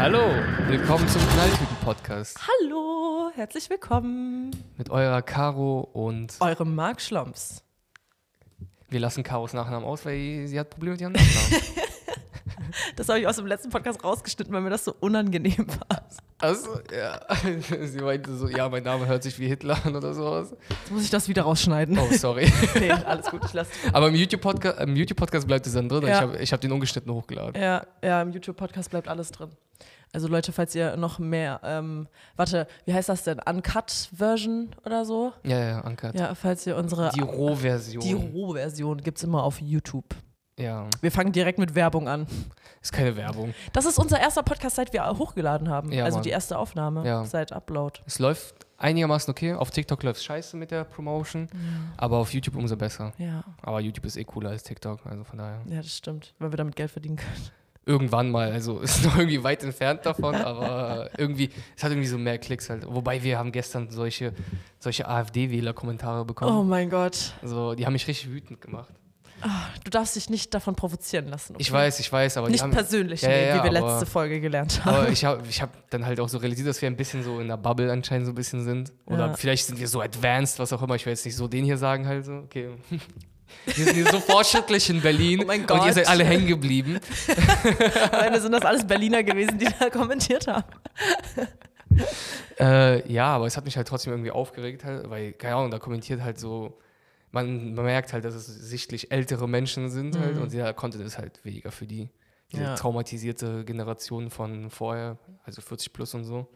Hallo, willkommen zum Knalltüten-Podcast Hallo, herzlich willkommen. mit eurer Caro und Eurem Marc Schlomps. wir lassen Caros Nachnamen aus, weil sie hat Probleme mit ihrem Nachnamen. Das habe ich aus dem letzten Podcast rausgeschnitten, weil mir das so unangenehm war. also, ja, sie meinte so, ja, mein Name hört sich wie Hitler an oder sowas. Jetzt muss ich das wieder rausschneiden. Oh, sorry. Nee, alles gut, ich lasse. Aber im YouTube-Podcast YouTube -Podcast bleibt es dann drin. Ja. Ich habe hab den ungeschnitten hochgeladen. Ja, ja, im YouTube-Podcast bleibt alles drin. Also Leute, falls ihr noch mehr, ähm, warte, wie heißt das denn? Uncut-Version oder so? Ja, ja, Anka. Ja, falls ihr unsere, Die Rohversion. die Rohversion gibt es immer auf YouTube. ja, Wir fangen direkt mit Werbung an. ist keine Werbung. Das ist unser erster Podcast, seit wir hochgeladen haben. Ja, also Mann. die erste Aufnahme Ja. seit Upload. Es läuft einigermaßen okay. Auf TikTok läuft es scheiße mit der Promotion, aber auf YouTube umso besser. Ja, Aber YouTube ist eh cooler als TikTok, also von daher. ja, das stimmt, weil wir damit Geld verdienen können. Irgendwann mal, also ist noch irgendwie weit entfernt davon, aber irgendwie, es hat irgendwie so mehr Klicks halt. Wobei wir haben gestern solche, solche AfD-Wähler-Kommentare Oh bekommen. mein Gott. Also, die haben mich richtig wütend gemacht. Du darfst dich nicht davon provozieren lassen. okay? Ich weiß, ich weiß, aber Nicht haben, persönlich, Ja, nee, ja, wie wir aber- letzte Folge gelernt haben. Aber ich habe ich hab dann halt auch so realisiert, dass wir ein bisschen so in der Bubble anscheinend so ein bisschen sind. Oder Ja. vielleicht sind wir so advanced, was auch immer. Ich will jetzt nicht so den hier sagen halt so. Okay. Wir sind hier so fortschrittlich in Berlin Oh mein und ihr Gott. seid alle hängen geblieben. Am Ende sind das alles Berliner gewesen, die da kommentiert haben. Äh, ja, aber es hat mich halt trotzdem irgendwie aufgeregt, halt, weil, keine Ahnung, da kommentiert halt so, man, man merkt halt, dass es sichtlich ältere Menschen sind halt und der Content ist halt weniger für die. Diese Ja. traumatisierte Generation von vorher, also 40 plus und so.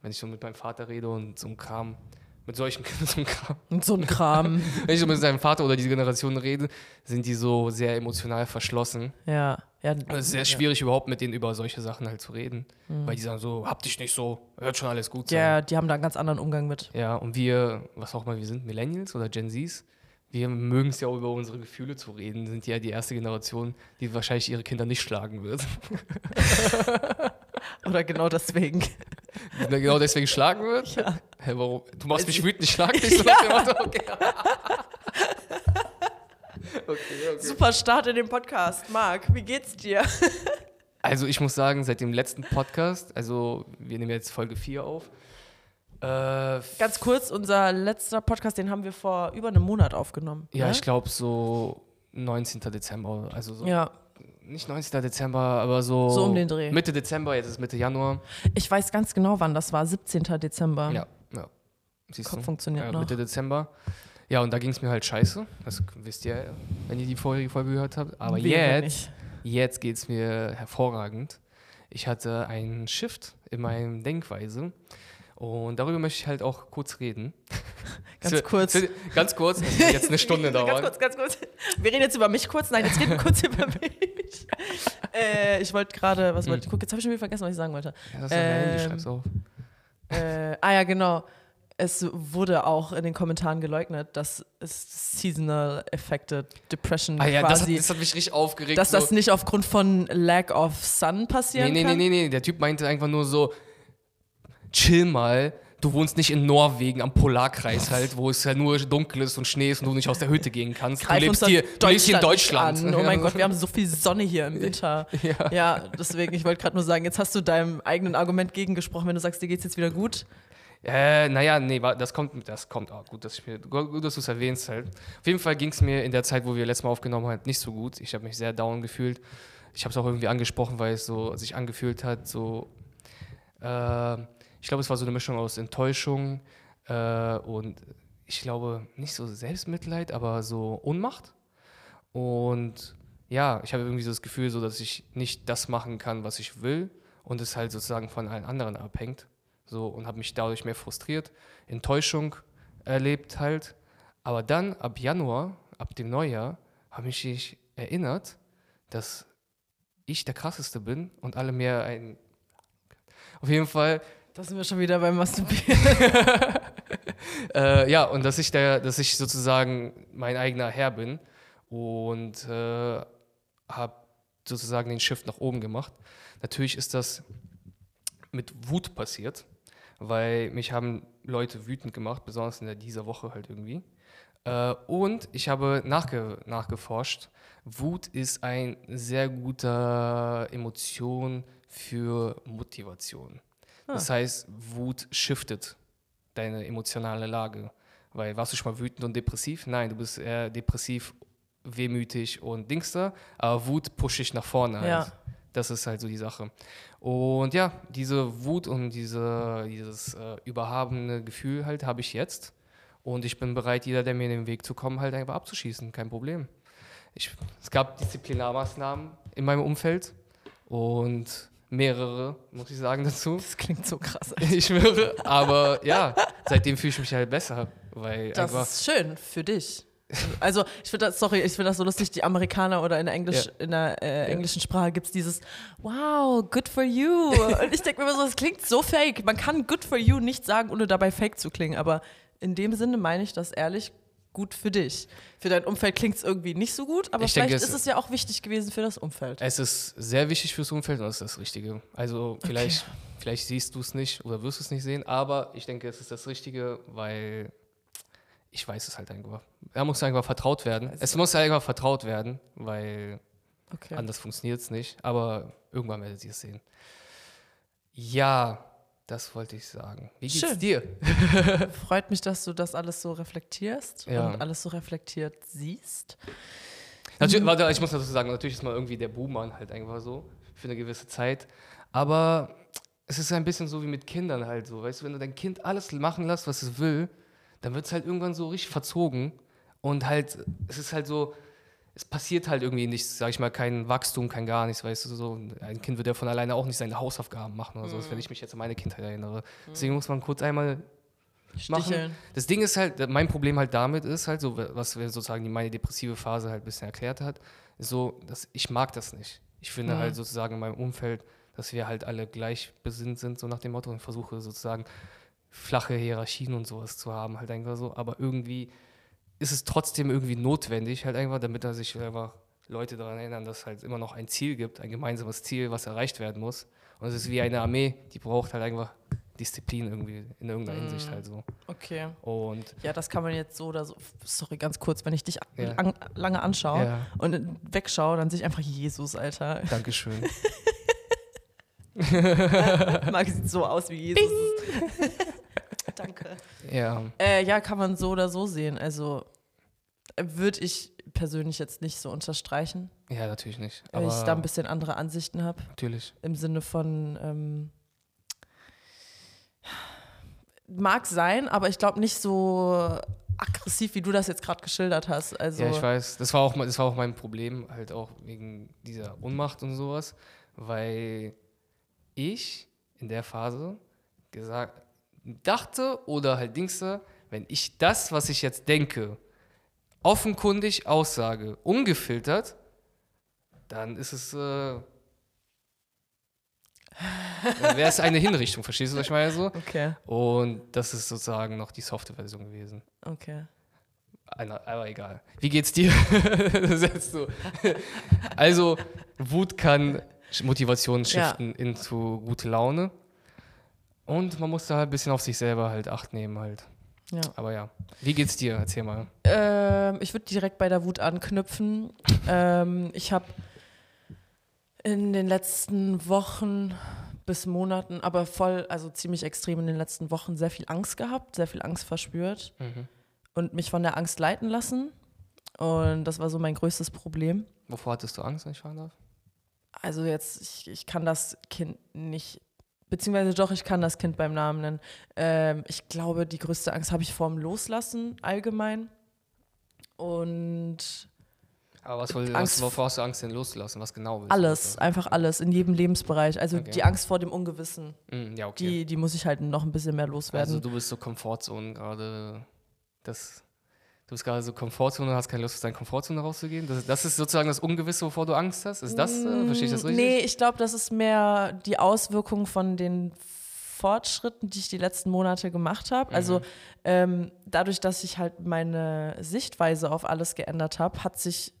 Wenn ich so mit meinem Vater rede und so ein Kram, mit solchen so ein Kram, Und so ein Kram. wenn ich so mit seinem Vater oder diese Generation rede, sind die so sehr emotional verschlossen. ja. ja. Es ist sehr schwierig überhaupt mit denen über solche Sachen halt zu reden, weil die sagen so, hab dich nicht so, hört schon alles gut sein. Ja, die haben da einen ganz anderen Umgang mit. Ja, und wir, was auch immer wir sind, Millennials oder Gen Zs, wir mögen es ja auch über unsere Gefühle zu reden, sind ja die erste Generation, die wahrscheinlich ihre Kinder nicht schlagen wird. Oder genau deswegen. Genau deswegen schlagen wird? Ja. Hä, warum? Du machst mich wütend, ich schlag dich so nach dem Motto, okay. okay, okay. Super Start in den Podcast. Marc, wie geht's dir? Also ich muss sagen, seit dem letzten Podcast, also wir nehmen jetzt Folge 4 auf, äh, Ganz kurz, unser letzter Podcast, den haben wir vor über einem Monat aufgenommen. ja, ne? ich glaube so 19. Dezember, also so Ja, nicht 19. Dezember, aber so, So um den Dreh. Mitte Dezember, jetzt ist Mitte Januar. ich weiß ganz genau, wann das war. 17. Dezember. Ja, ja. Siehst Kopf du? funktioniert ja, noch. Mitte Dezember. Ja, und da ging es mir halt scheiße. Das wisst ihr, wenn ihr die Folge, Folge gehört habt. Aber Wäre jetzt, jetzt geht es mir hervorragend. Ich hatte einen Shift in meiner Denkweise. Und darüber möchte ich halt auch kurz reden. Ganz wird- kurz. wird Ganz kurz, jetzt eine Stunde Ganz dauern. kurz, ganz kurz. Wir reden jetzt über mich kurz. Nein, jetzt reden wir kurz über mich. Äh, ich wollte gerade, was wollte ich? Guck, jetzt habe ich schon wieder vergessen, was ich sagen wollte. Ja, das ist ähm, Handy, schreib's auf. Äh, ah ja, genau. Es wurde auch in den Kommentaren geleugnet, dass es Seasonal Affected Depression Ah ja, das hat, quasi, das hat mich richtig aufgeregt. dass so. das nicht aufgrund von Lack of Sun passieren Nee, nee, nee, kann. nee, nee. Der Typ meinte einfach nur so, chill mal. Du wohnst nicht in Norwegen am Polarkreis halt, wo es ja nur dunkel ist und Schnee ist und du nicht aus der Hütte gehen kannst. Du Greif lebst hier, du lebst hier in nicht Deutschland. An. Oh mein Gott, wir haben so viel Sonne hier im Winter. Ja. Ja, deswegen, ich wollte gerade nur sagen, jetzt hast du deinem eigenen Argument gegengesprochen, wenn du sagst, dir geht's jetzt wieder gut. Äh, naja, nee, das kommt, das kommt auch gut, dass ich mir, gut, dass du es erwähnst halt. Auf jeden Fall ging es mir in der Zeit, wo wir letztes Mal aufgenommen haben, nicht so gut. Ich habe mich sehr down gefühlt. Ich habe es auch irgendwie angesprochen, weil es so sich angefühlt hat, so, äh, ich glaube, es war so eine Mischung aus Enttäuschung äh, und ich glaube, nicht so Selbstmitleid, aber so Ohnmacht. Und ja, ich habe irgendwie so das Gefühl, so, dass ich nicht das machen kann, was ich will und es halt sozusagen von allen anderen abhängt. So, und habe mich dadurch mehr frustriert, Enttäuschung erlebt halt. Aber dann, ab Januar, ab dem Neujahr, habe ich mich erinnert, dass ich der Krasseste bin und alle mehr ein. Auf jeden Fall, Da sind wir schon wieder beim Masturbieren. äh, ja, und dass ich, der, dass ich sozusagen mein eigener Herr bin und äh, habe sozusagen den Shift nach oben gemacht. Natürlich ist das mit Wut passiert, weil mich haben Leute wütend gemacht, besonders in dieser Woche halt irgendwie. Äh, und ich habe nachge nachgeforscht, Wut ist ein sehr guter Emotion für Motivation. Das heißt, Wut shiftet deine emotionale Lage. Weil warst du schon mal wütend und depressiv? Nein, du bist eher depressiv, wehmütig und Dingster. Aber Wut pusht dich nach vorne halt. Ja. Das ist halt so die Sache. Und ja, diese Wut und diese, dieses äh, überhabene Gefühl halt habe ich jetzt. Und ich bin bereit, jeder, der mir in den Weg zu kommen, halt einfach abzuschießen. Kein Problem. Ich, es gab Disziplinarmaßnahmen in meinem Umfeld und mehrere, muss ich sagen, dazu. Das klingt so krass. Ich schwöre. Aber ja, seitdem fühle ich mich halt besser. Weil Das ist schön für dich. Also ich finde das, sorry, ich finde das so lustig, die Amerikaner oder in der, Englisch, Ja. in der äh, englischen Sprache gibt es dieses Wow, good for you. Und ich denke mir immer so, das klingt so fake. Man kann good for you nicht sagen, ohne dabei fake zu klingen. Aber in dem Sinne meine ich das ehrlich gut für dich. Für dein Umfeld klingt es irgendwie nicht so gut, aber Ich vielleicht denke, ist es ja auch wichtig gewesen für das Umfeld. Es ist sehr wichtig fürs Umfeld und das ist das Richtige. Also vielleicht, vielleicht siehst du es nicht oder wirst du es nicht sehen, aber ich denke, es ist das Richtige, weil ich weiß es halt einfach. Er muss einfach vertraut werden. Es muss einfach vertraut werden, weil Okay. anders funktioniert es nicht. Aber irgendwann werdet ihr es sehen. Ja, das wollte ich sagen. Wie geht's Schön. dir? Freut mich, dass du das alles so reflektierst Ja. und alles so reflektiert siehst. Natürlich, warte, ich muss dazu sagen, natürlich ist man irgendwie der Buhmann halt einfach so für eine gewisse Zeit. Aber es ist ein bisschen so wie mit Kindern halt so. Weißt du, wenn du dein Kind alles machen lässt, was es will, dann wird es halt irgendwann so richtig verzogen. Und halt, es ist halt so, es passiert halt irgendwie nichts, sag ich mal, kein Wachstum, kein gar nichts, weißt du, so. Ein Kind wird ja von alleine auch nicht seine Hausaufgaben machen oder so, wenn ich mich jetzt an meine Kindheit erinnere. Deswegen muss man kurz einmal machen. Sticheln. Das Ding ist halt, mein Problem halt damit ist halt so, was sozusagen die meine depressive Phase halt ein bisschen erklärt hat, ist so, dass ich mag das nicht. Ich finde Mhm. halt sozusagen in meinem Umfeld, dass wir halt alle gleich besinnt sind, so nach dem Motto, und versuche sozusagen flache Hierarchien und sowas zu haben, halt einfach so. Aber irgendwie ist es trotzdem irgendwie notwendig, halt einfach, damit da sich einfach Leute daran erinnern, dass es halt immer noch ein Ziel gibt, ein gemeinsames Ziel, was erreicht werden muss. Und es ist wie eine Armee, die braucht halt einfach Disziplin irgendwie in irgendeiner Mhm. Hinsicht halt so. Okay. Und Ja, das kann man jetzt so oder so. Sorry, ganz kurz, wenn ich dich Ja. an, lange anschaue Ja. und wegschaue, dann sehe ich einfach Jesus, Alter. Dankeschön. Marc sieht so aus wie Jesus. Danke. ja. Äh, ja, kann man so oder so sehen. Also würde ich persönlich jetzt nicht so unterstreichen, Ja, natürlich nicht. weil ich da ein bisschen andere Ansichten habe. natürlich. Im Sinne von, ähm, mag sein, aber ich glaube nicht so aggressiv, wie du das jetzt gerade geschildert hast. Also, Ja, ich weiß. Das war, auch, mein- das war auch mein Problem, halt auch wegen dieser Unmacht und sowas, weil ich in der Phase gesagt, dachte oder halt Dingste, wenn ich das, was ich jetzt denke, offenkundig aussage, ungefiltert, dann ist es, äh, wäre es eine Hinrichtung, verstehst du, was ich meine so? okay, Und das ist sozusagen noch die softe Version gewesen. okay. Einer, aber egal. Wie geht's dir? Also, Wut kann Motivation Ja. shiften into gute Laune. Und man muss da halt ein bisschen auf sich selber halt Acht nehmen halt. Ja. Aber ja. Wie geht's dir? Erzähl mal. Ähm, ich würde direkt bei der Wut anknüpfen. ähm, ich habe in den letzten Wochen bis Monaten, aber voll, also ziemlich extrem in den letzten Wochen sehr viel Angst gehabt, sehr viel Angst verspürt Mhm. und mich von der Angst leiten lassen. Und das war so mein größtes Problem. Wovor hattest du Angst, wenn ich fragen darf? Also jetzt, ich, ich kann das Kind nicht, beziehungsweise doch, ich kann das Kind beim Namen nennen. Ähm, ich glaube, die größte Angst habe ich vorm Loslassen allgemein. Und Aber was, woll- Angst was, wovor hast du Angst denn loszulassen? Was genau alles, einfach alles, in jedem Lebensbereich. Also Okay. die Angst vor dem Ungewissen, Mhm, ja, okay. die, die muss ich halt noch ein bisschen mehr loswerden. Also du bist so Komfortzone gerade. Das. Du bist gerade so Komfortzone hast keine Lust, aus deiner Komfortzone rauszugehen. Das, das ist sozusagen das Ungewisse, wovor du Angst hast. Ist das, äh, verstehe ich das richtig? Nee, ich glaube, das ist mehr die Auswirkung von den Fortschritten, die ich die letzten Monate gemacht habe. Also Mhm. ähm, dadurch, dass ich halt meine Sichtweise auf alles geändert habe, hat sich,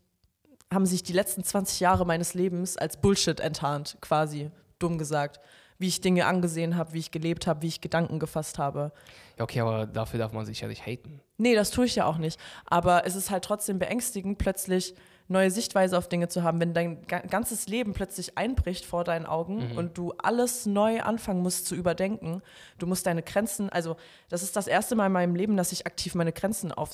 haben sich die letzten 20 Jahre meines Lebens als Bullshit enttarnt, quasi, dumm gesagt. Wie ich Dinge angesehen habe, wie ich gelebt habe, wie ich Gedanken gefasst habe. Ja, okay, aber dafür darf man sich ja nicht haten. Nee, das tue ich ja auch nicht. Aber es ist halt trotzdem beängstigend, plötzlich neue Sichtweise auf Dinge zu haben, wenn dein ga ganzes Leben plötzlich einbricht vor deinen Augen Mhm. und du alles neu anfangen musst zu überdenken. Du musst deine Grenzen, also das ist das erste Mal in meinem Leben, dass ich aktiv meine Grenzen auf,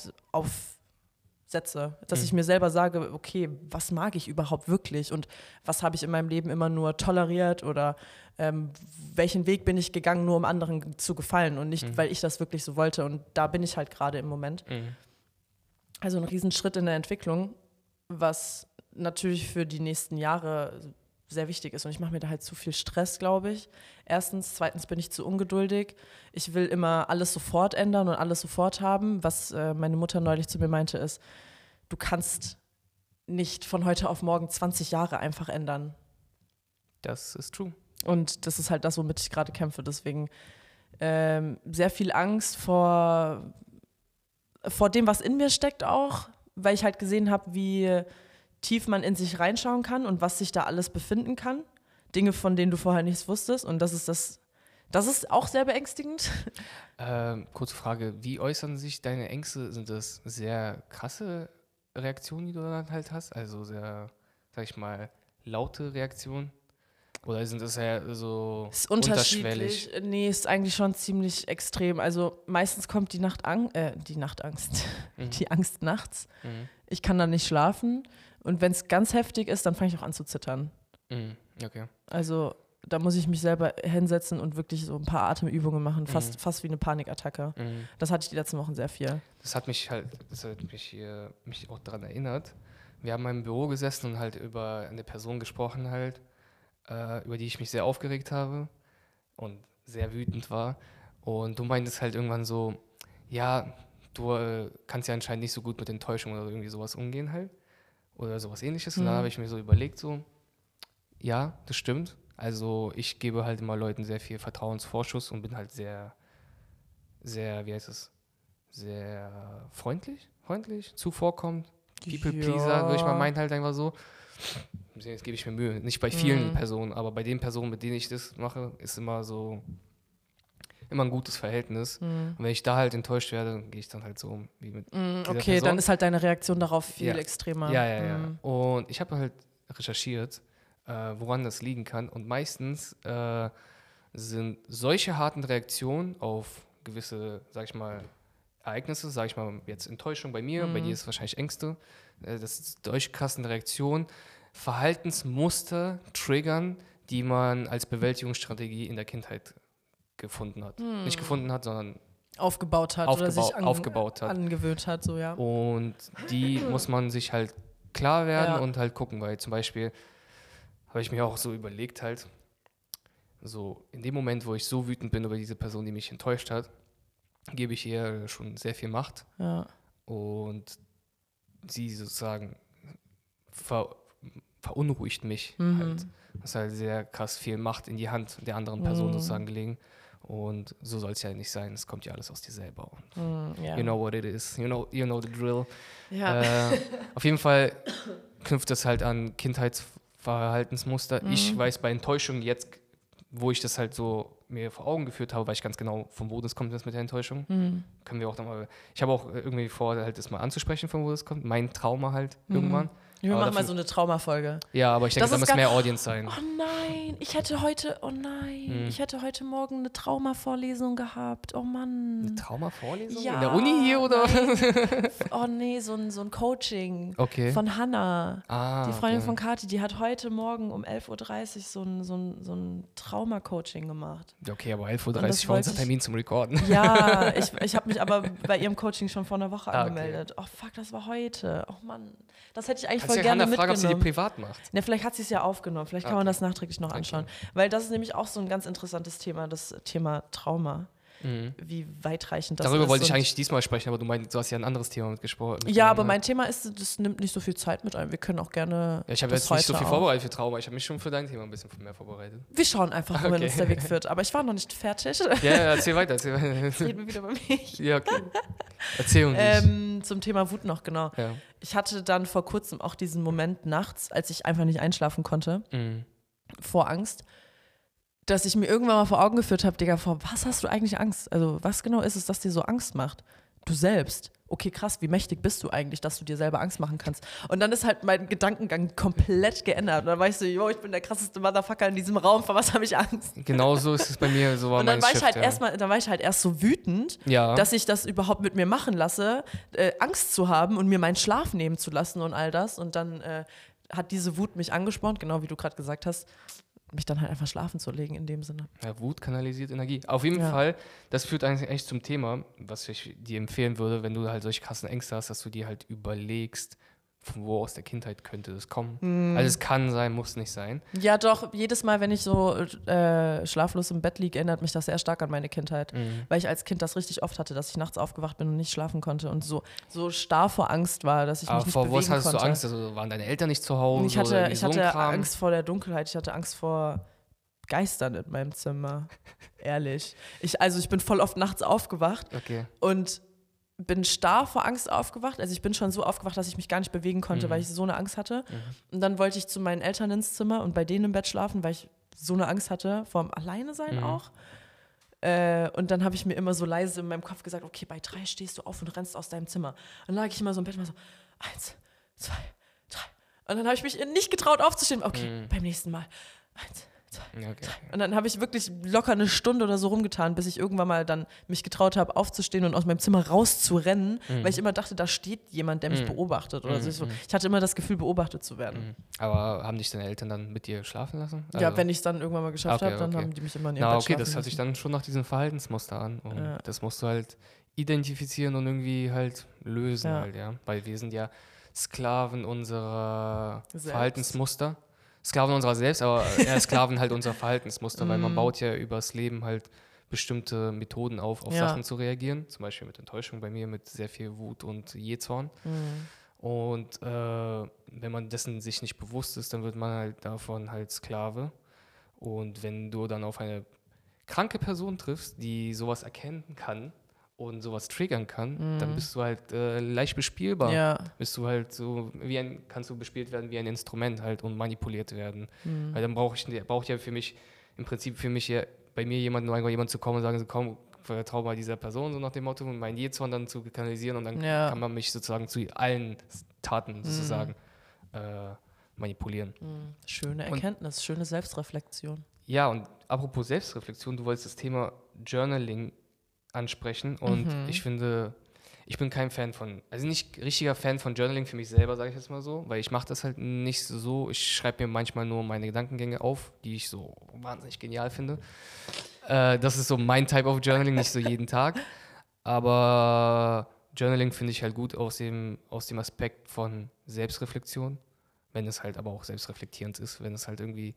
aufsetze. Dass Mhm. ich mir selber sage, okay, was mag ich überhaupt wirklich und was habe ich in meinem Leben immer nur toleriert oder ähm, welchen Weg bin ich gegangen, nur um anderen zu gefallen und nicht, Mhm. weil ich das wirklich so wollte. Und da bin ich halt gerade im Moment. Mhm. Also ein Riesenschritt in der Entwicklung, was natürlich für die nächsten Jahre sehr wichtig ist. Und ich mache mir da halt zu viel Stress, glaube ich. Erstens. Zweitens bin ich zu ungeduldig. Ich will immer alles sofort ändern und alles sofort haben. Was äh, meine Mutter neulich zu mir meinte, ist, du kannst nicht von heute auf morgen 20 Jahre einfach ändern. Das ist true. Und das ist halt das, womit ich gerade kämpfe. Deswegen ähm, sehr viel Angst vor, vor dem, was in mir steckt auch, weil ich halt gesehen habe, wie tief man in sich reinschauen kann und was sich da alles befinden kann. Dinge, von denen du vorher nichts wusstest. Und das ist das, das ist auch sehr beängstigend. Ähm, kurze Frage, wie äußern sich deine Ängste? Sind das sehr krasse Reaktionen, die du dann halt hast? Also sehr, sag ich mal, laute Reaktionen? Oder sind das eher so Ist unterschwellig? unterschiedlich. Nee, ist eigentlich schon ziemlich extrem. Also meistens kommt die Nachtang äh, die Nachtangst, Mhm. die Angst nachts. Mhm. Ich kann dann nicht schlafen. Und wenn es ganz heftig ist, dann fange ich auch an zu zittern. Mhm. Okay. Also da muss ich mich selber hinsetzen und wirklich so ein paar Atemübungen machen, fast, Mhm. fast wie eine Panikattacke. Mhm. Das hatte ich die letzten Wochen sehr viel. Das hat mich halt, das hat mich, hier, mich auch daran erinnert. Wir haben in meinem Büro gesessen und halt über eine Person gesprochen halt, äh, über die ich mich sehr aufgeregt habe und sehr wütend war. Und du meintest halt irgendwann so, ja, du äh, kannst ja anscheinend nicht so gut mit Enttäuschung oder irgendwie sowas umgehen halt. Oder sowas ähnliches. Und dann Mhm. habe ich mir so überlegt, so, ja, das stimmt. Also ich gebe halt immer Leuten sehr viel Vertrauensvorschuss und bin halt sehr, sehr, wie heißt es, sehr freundlich, freundlich, zuvorkommend. People Pleaser, würde ich mal meinen, halt einfach so. Jetzt gebe ich mir Mühe. Nicht bei vielen Mhm. Personen, aber bei den Personen, mit denen ich das mache, ist immer so, immer ein gutes Verhältnis. Mhm. Und wenn ich da halt enttäuscht werde, gehe ich dann halt so um, wie mit Dieser Okay, Person? dann ist halt deine Reaktion darauf viel Ja. extremer. Ja, ja, ja. Mm. Und ich habe halt recherchiert, äh, woran das liegen kann. Und meistens äh, sind solche harten Reaktionen auf gewisse, sag ich mal, Ereignisse, sag ich mal, jetzt Enttäuschung bei mir, bei Mhm. dir ist es wahrscheinlich Ängste, äh, das ist solche krassen Reaktionen, Verhaltensmuster triggern, die man als Bewältigungsstrategie in der Kindheit gefunden hat. Nicht gefunden hat, sondern Aufgebaut hat oder aufgebau sich an, aufgebaut hat. angewöhnt hat, so ja. Und die muss man sich halt klar werden Ja. und halt gucken, weil zum Beispiel habe ich mir auch so überlegt halt, so in dem Moment, wo ich so wütend bin über diese Person, die mich enttäuscht hat, gebe ich ihr schon sehr viel Macht ja. und sie sozusagen ver verunruhigt mich Mhm. halt. Das ist halt sehr krass viel Macht in die Hand der anderen Person Mhm. sozusagen gelegen. Und so soll es ja nicht sein. Es kommt ja alles aus dir selber. Und Mm, ja. You know what it is. You know, you know the drill. ja. Äh, auf jeden Fall knüpft das halt an Kindheitsverhaltensmuster. Ich Mhm. weiß bei Enttäuschung jetzt, wo ich das halt so mir vor Augen geführt habe, weiß ich ganz genau, von wo das kommt, das mit der Enttäuschung. Mhm. Können wir auch nochmal. Ich habe auch irgendwie vor, halt das mal anzusprechen, von wo das kommt. Mein Trauma halt Mhm. irgendwann. Wir Aber machen mal so eine Traumafolge. Ja, aber ich denke, Das da muss mehr Audience sein. Oh nein, ich hätte heute, oh nein, Hm. ich hätte heute Morgen eine Traumavorlesung gehabt. Oh Eine Mann. Traumavorlesung? Ja, In der Uni hier oder? Oh nee, so ein, so ein Coaching Okay. von Hannah. ah, Die Freundin okay. von Kati, die hat heute Morgen um 11.30 Uhr so ein, so ein, so ein Trauma-Coaching gemacht. Okay, aber 11.30 Und Uhr war unser Termin zum Recorden. Ja, ich, ich habe mich aber bei ihrem Coaching schon vor einer Woche Ah, okay. angemeldet. Oh fuck, das war heute. Oh Mann, das hätte ich eigentlich Kannst voll ja gerne Hannah fragen, ob sie die privat macht. Ne, vielleicht hat sie es ja aufgenommen. Vielleicht kann man Okay. das nachträglich noch Okay. anschauen. Weil das ist nämlich auch so ein ganz interessantes Thema, das Thema Trauma. Mhm. Wie weitreichend das Darüber ist. wollte ich eigentlich diesmal sprechen, aber du meinst, du hast ja ein anderes Thema mitgesprochen. Ja, aber mein Thema ist, das nimmt nicht so viel Zeit mit ein. Wir können auch gerne. Ja, ich habe jetzt nicht so viel vorbereitet für Trauma. Ich habe mich schon für dein Thema ein bisschen mehr vorbereitet. Wir schauen einfach, wohin Okay. uns der Weg führt. Aber ich war noch nicht fertig. Ja, ja, erzähl weiter. Erzähl Jetzt weiter. reden wir wieder über mich. ja, okay. Erzähl uns. Ähm, zum Thema Wut noch, genau. ja. Ich hatte dann vor kurzem auch diesen Moment nachts, als ich einfach nicht einschlafen konnte, Mhm. vor Angst, dass ich mir irgendwann mal vor Augen geführt habe, Digga, vor was hast du eigentlich Angst? Also was genau ist es, das dir so Angst macht? du selbst. Okay, krass, wie mächtig bist du eigentlich, dass du dir selber Angst machen kannst? Und dann ist halt mein Gedankengang komplett geändert. Und dann weißt du, yo, ich bin der krasseste Motherfucker in diesem Raum, vor was habe ich Angst? Genau so ist es bei mir. So war Und dann war ich Shift, halt ja. erstmal, dann war ich halt erst so wütend, Ja. dass ich das überhaupt mit mir machen lasse, äh, Angst zu haben und mir meinen Schlaf nehmen zu lassen und all das. Und dann äh, hat diese Wut mich angespornt, genau wie du gerade gesagt hast, mich dann halt einfach schlafen zu legen in dem Sinne. Ja, Wut kanalisiert Energie. Auf jeden Ja. Fall, das führt eigentlich echt zum Thema, was ich dir empfehlen würde, wenn du halt solche krassen Ängste hast, dass du dir halt überlegst, von wo aus der Kindheit könnte das kommen. Mhm. Also es kann sein, muss nicht sein. Ja, doch, jedes Mal, wenn ich so äh, schlaflos im Bett liege, erinnert mich das sehr stark an meine Kindheit. Mhm. Weil ich als Kind das richtig oft hatte, dass ich nachts aufgewacht bin und nicht schlafen konnte und so, so starr vor Angst war, dass ich mich Aber nicht vor bewegen was hattest konnte. du Angst? Also waren deine Eltern nicht zu Hause? Ich hatte, ich hatte? Angst vor der Dunkelheit, ich hatte Angst vor Geistern in meinem Zimmer. Ehrlich. Ich, also ich bin voll oft nachts aufgewacht Okay. und bin starr vor Angst aufgewacht. Also ich bin schon so aufgewacht, dass ich mich gar nicht bewegen konnte, Mhm. weil ich so eine Angst hatte. Und dann wollte ich zu meinen Eltern ins Zimmer und bei denen im Bett schlafen, weil ich so eine Angst hatte vorm Alleine sein Mhm. auch. Äh, und dann habe ich mir immer so leise in meinem Kopf gesagt, okay, bei drei stehst du auf und rennst aus deinem Zimmer. Dann lag ich immer so im Bett und war so, eins, zwei, drei. Und dann habe ich mich nicht getraut aufzustehen. Okay, Mhm. beim nächsten Mal. Eins, zwei, Ja, okay. und dann habe ich wirklich locker eine Stunde oder so rumgetan, bis ich irgendwann mal dann mich getraut habe, aufzustehen und aus meinem Zimmer rauszurennen, Mhm. weil ich immer dachte, da steht jemand, der mich Mhm. beobachtet oder so. Mhm, Ich, so. mhm. ich hatte immer das Gefühl, beobachtet zu werden. Mhm. Aber haben dich deine Eltern dann mit dir schlafen lassen? Ja, Also- wenn ich es dann irgendwann mal geschafft Okay, habe, dann okay. haben die mich immer in ihr Na, Bett okay, das hört sich dann schon nach diesem Verhaltensmuster an. Und Ja. das musst du halt identifizieren und irgendwie halt lösen Ja. halt, ja. Weil wir sind ja Sklaven unserer Selbst. Verhaltensmuster. Sklaven unserer selbst, aber eher Sklaven halt unserer Verhaltensmuster, weil man Mhm. baut ja übers Leben halt bestimmte Methoden auf, auf Ja. Sachen zu reagieren. Zum Beispiel mit Enttäuschung bei mir, mit sehr viel Wut und Jezorn. Mhm. Und äh, wenn man dessen sich nicht bewusst ist, dann wird man halt davon halt Sklave. Und wenn du dann auf eine kranke Person triffst, die sowas erkennen kann und sowas triggern kann, dann bist du halt äh, leicht bespielbar. Mhm. Ja. Bist du halt so, wie ein, kannst du bespielt werden wie ein Instrument halt und manipuliert werden. Mhm. Weil dann brauche ich, braucht ja für mich, im Prinzip für mich ja, bei mir jemand, nur jemand zu kommen und sagen, so komm, vertrau mal dieser Person, so nach dem Motto, und mein Jezorn dann zu kanalisieren und dann Ja. kann man mich sozusagen zu allen Taten sozusagen äh, manipulieren. Mhm. Schöne Und- Erkenntnis, schöne Selbstreflexion. Ja, und apropos Selbstreflexion, du wolltest das Thema Journaling ansprechen und Mhm. ich finde, ich bin kein Fan von, also nicht richtiger Fan von Journaling für mich selber, sage ich jetzt mal so, weil ich mache das halt nicht so, ich schreibe mir manchmal nur meine Gedankengänge auf, die ich so wahnsinnig genial finde. Äh, das ist so mein Type of Journaling, nicht so jeden Tag, aber Journaling finde ich halt gut aus dem, aus dem Aspekt von Selbstreflexion, wenn es halt aber auch selbstreflektierend ist, wenn es halt irgendwie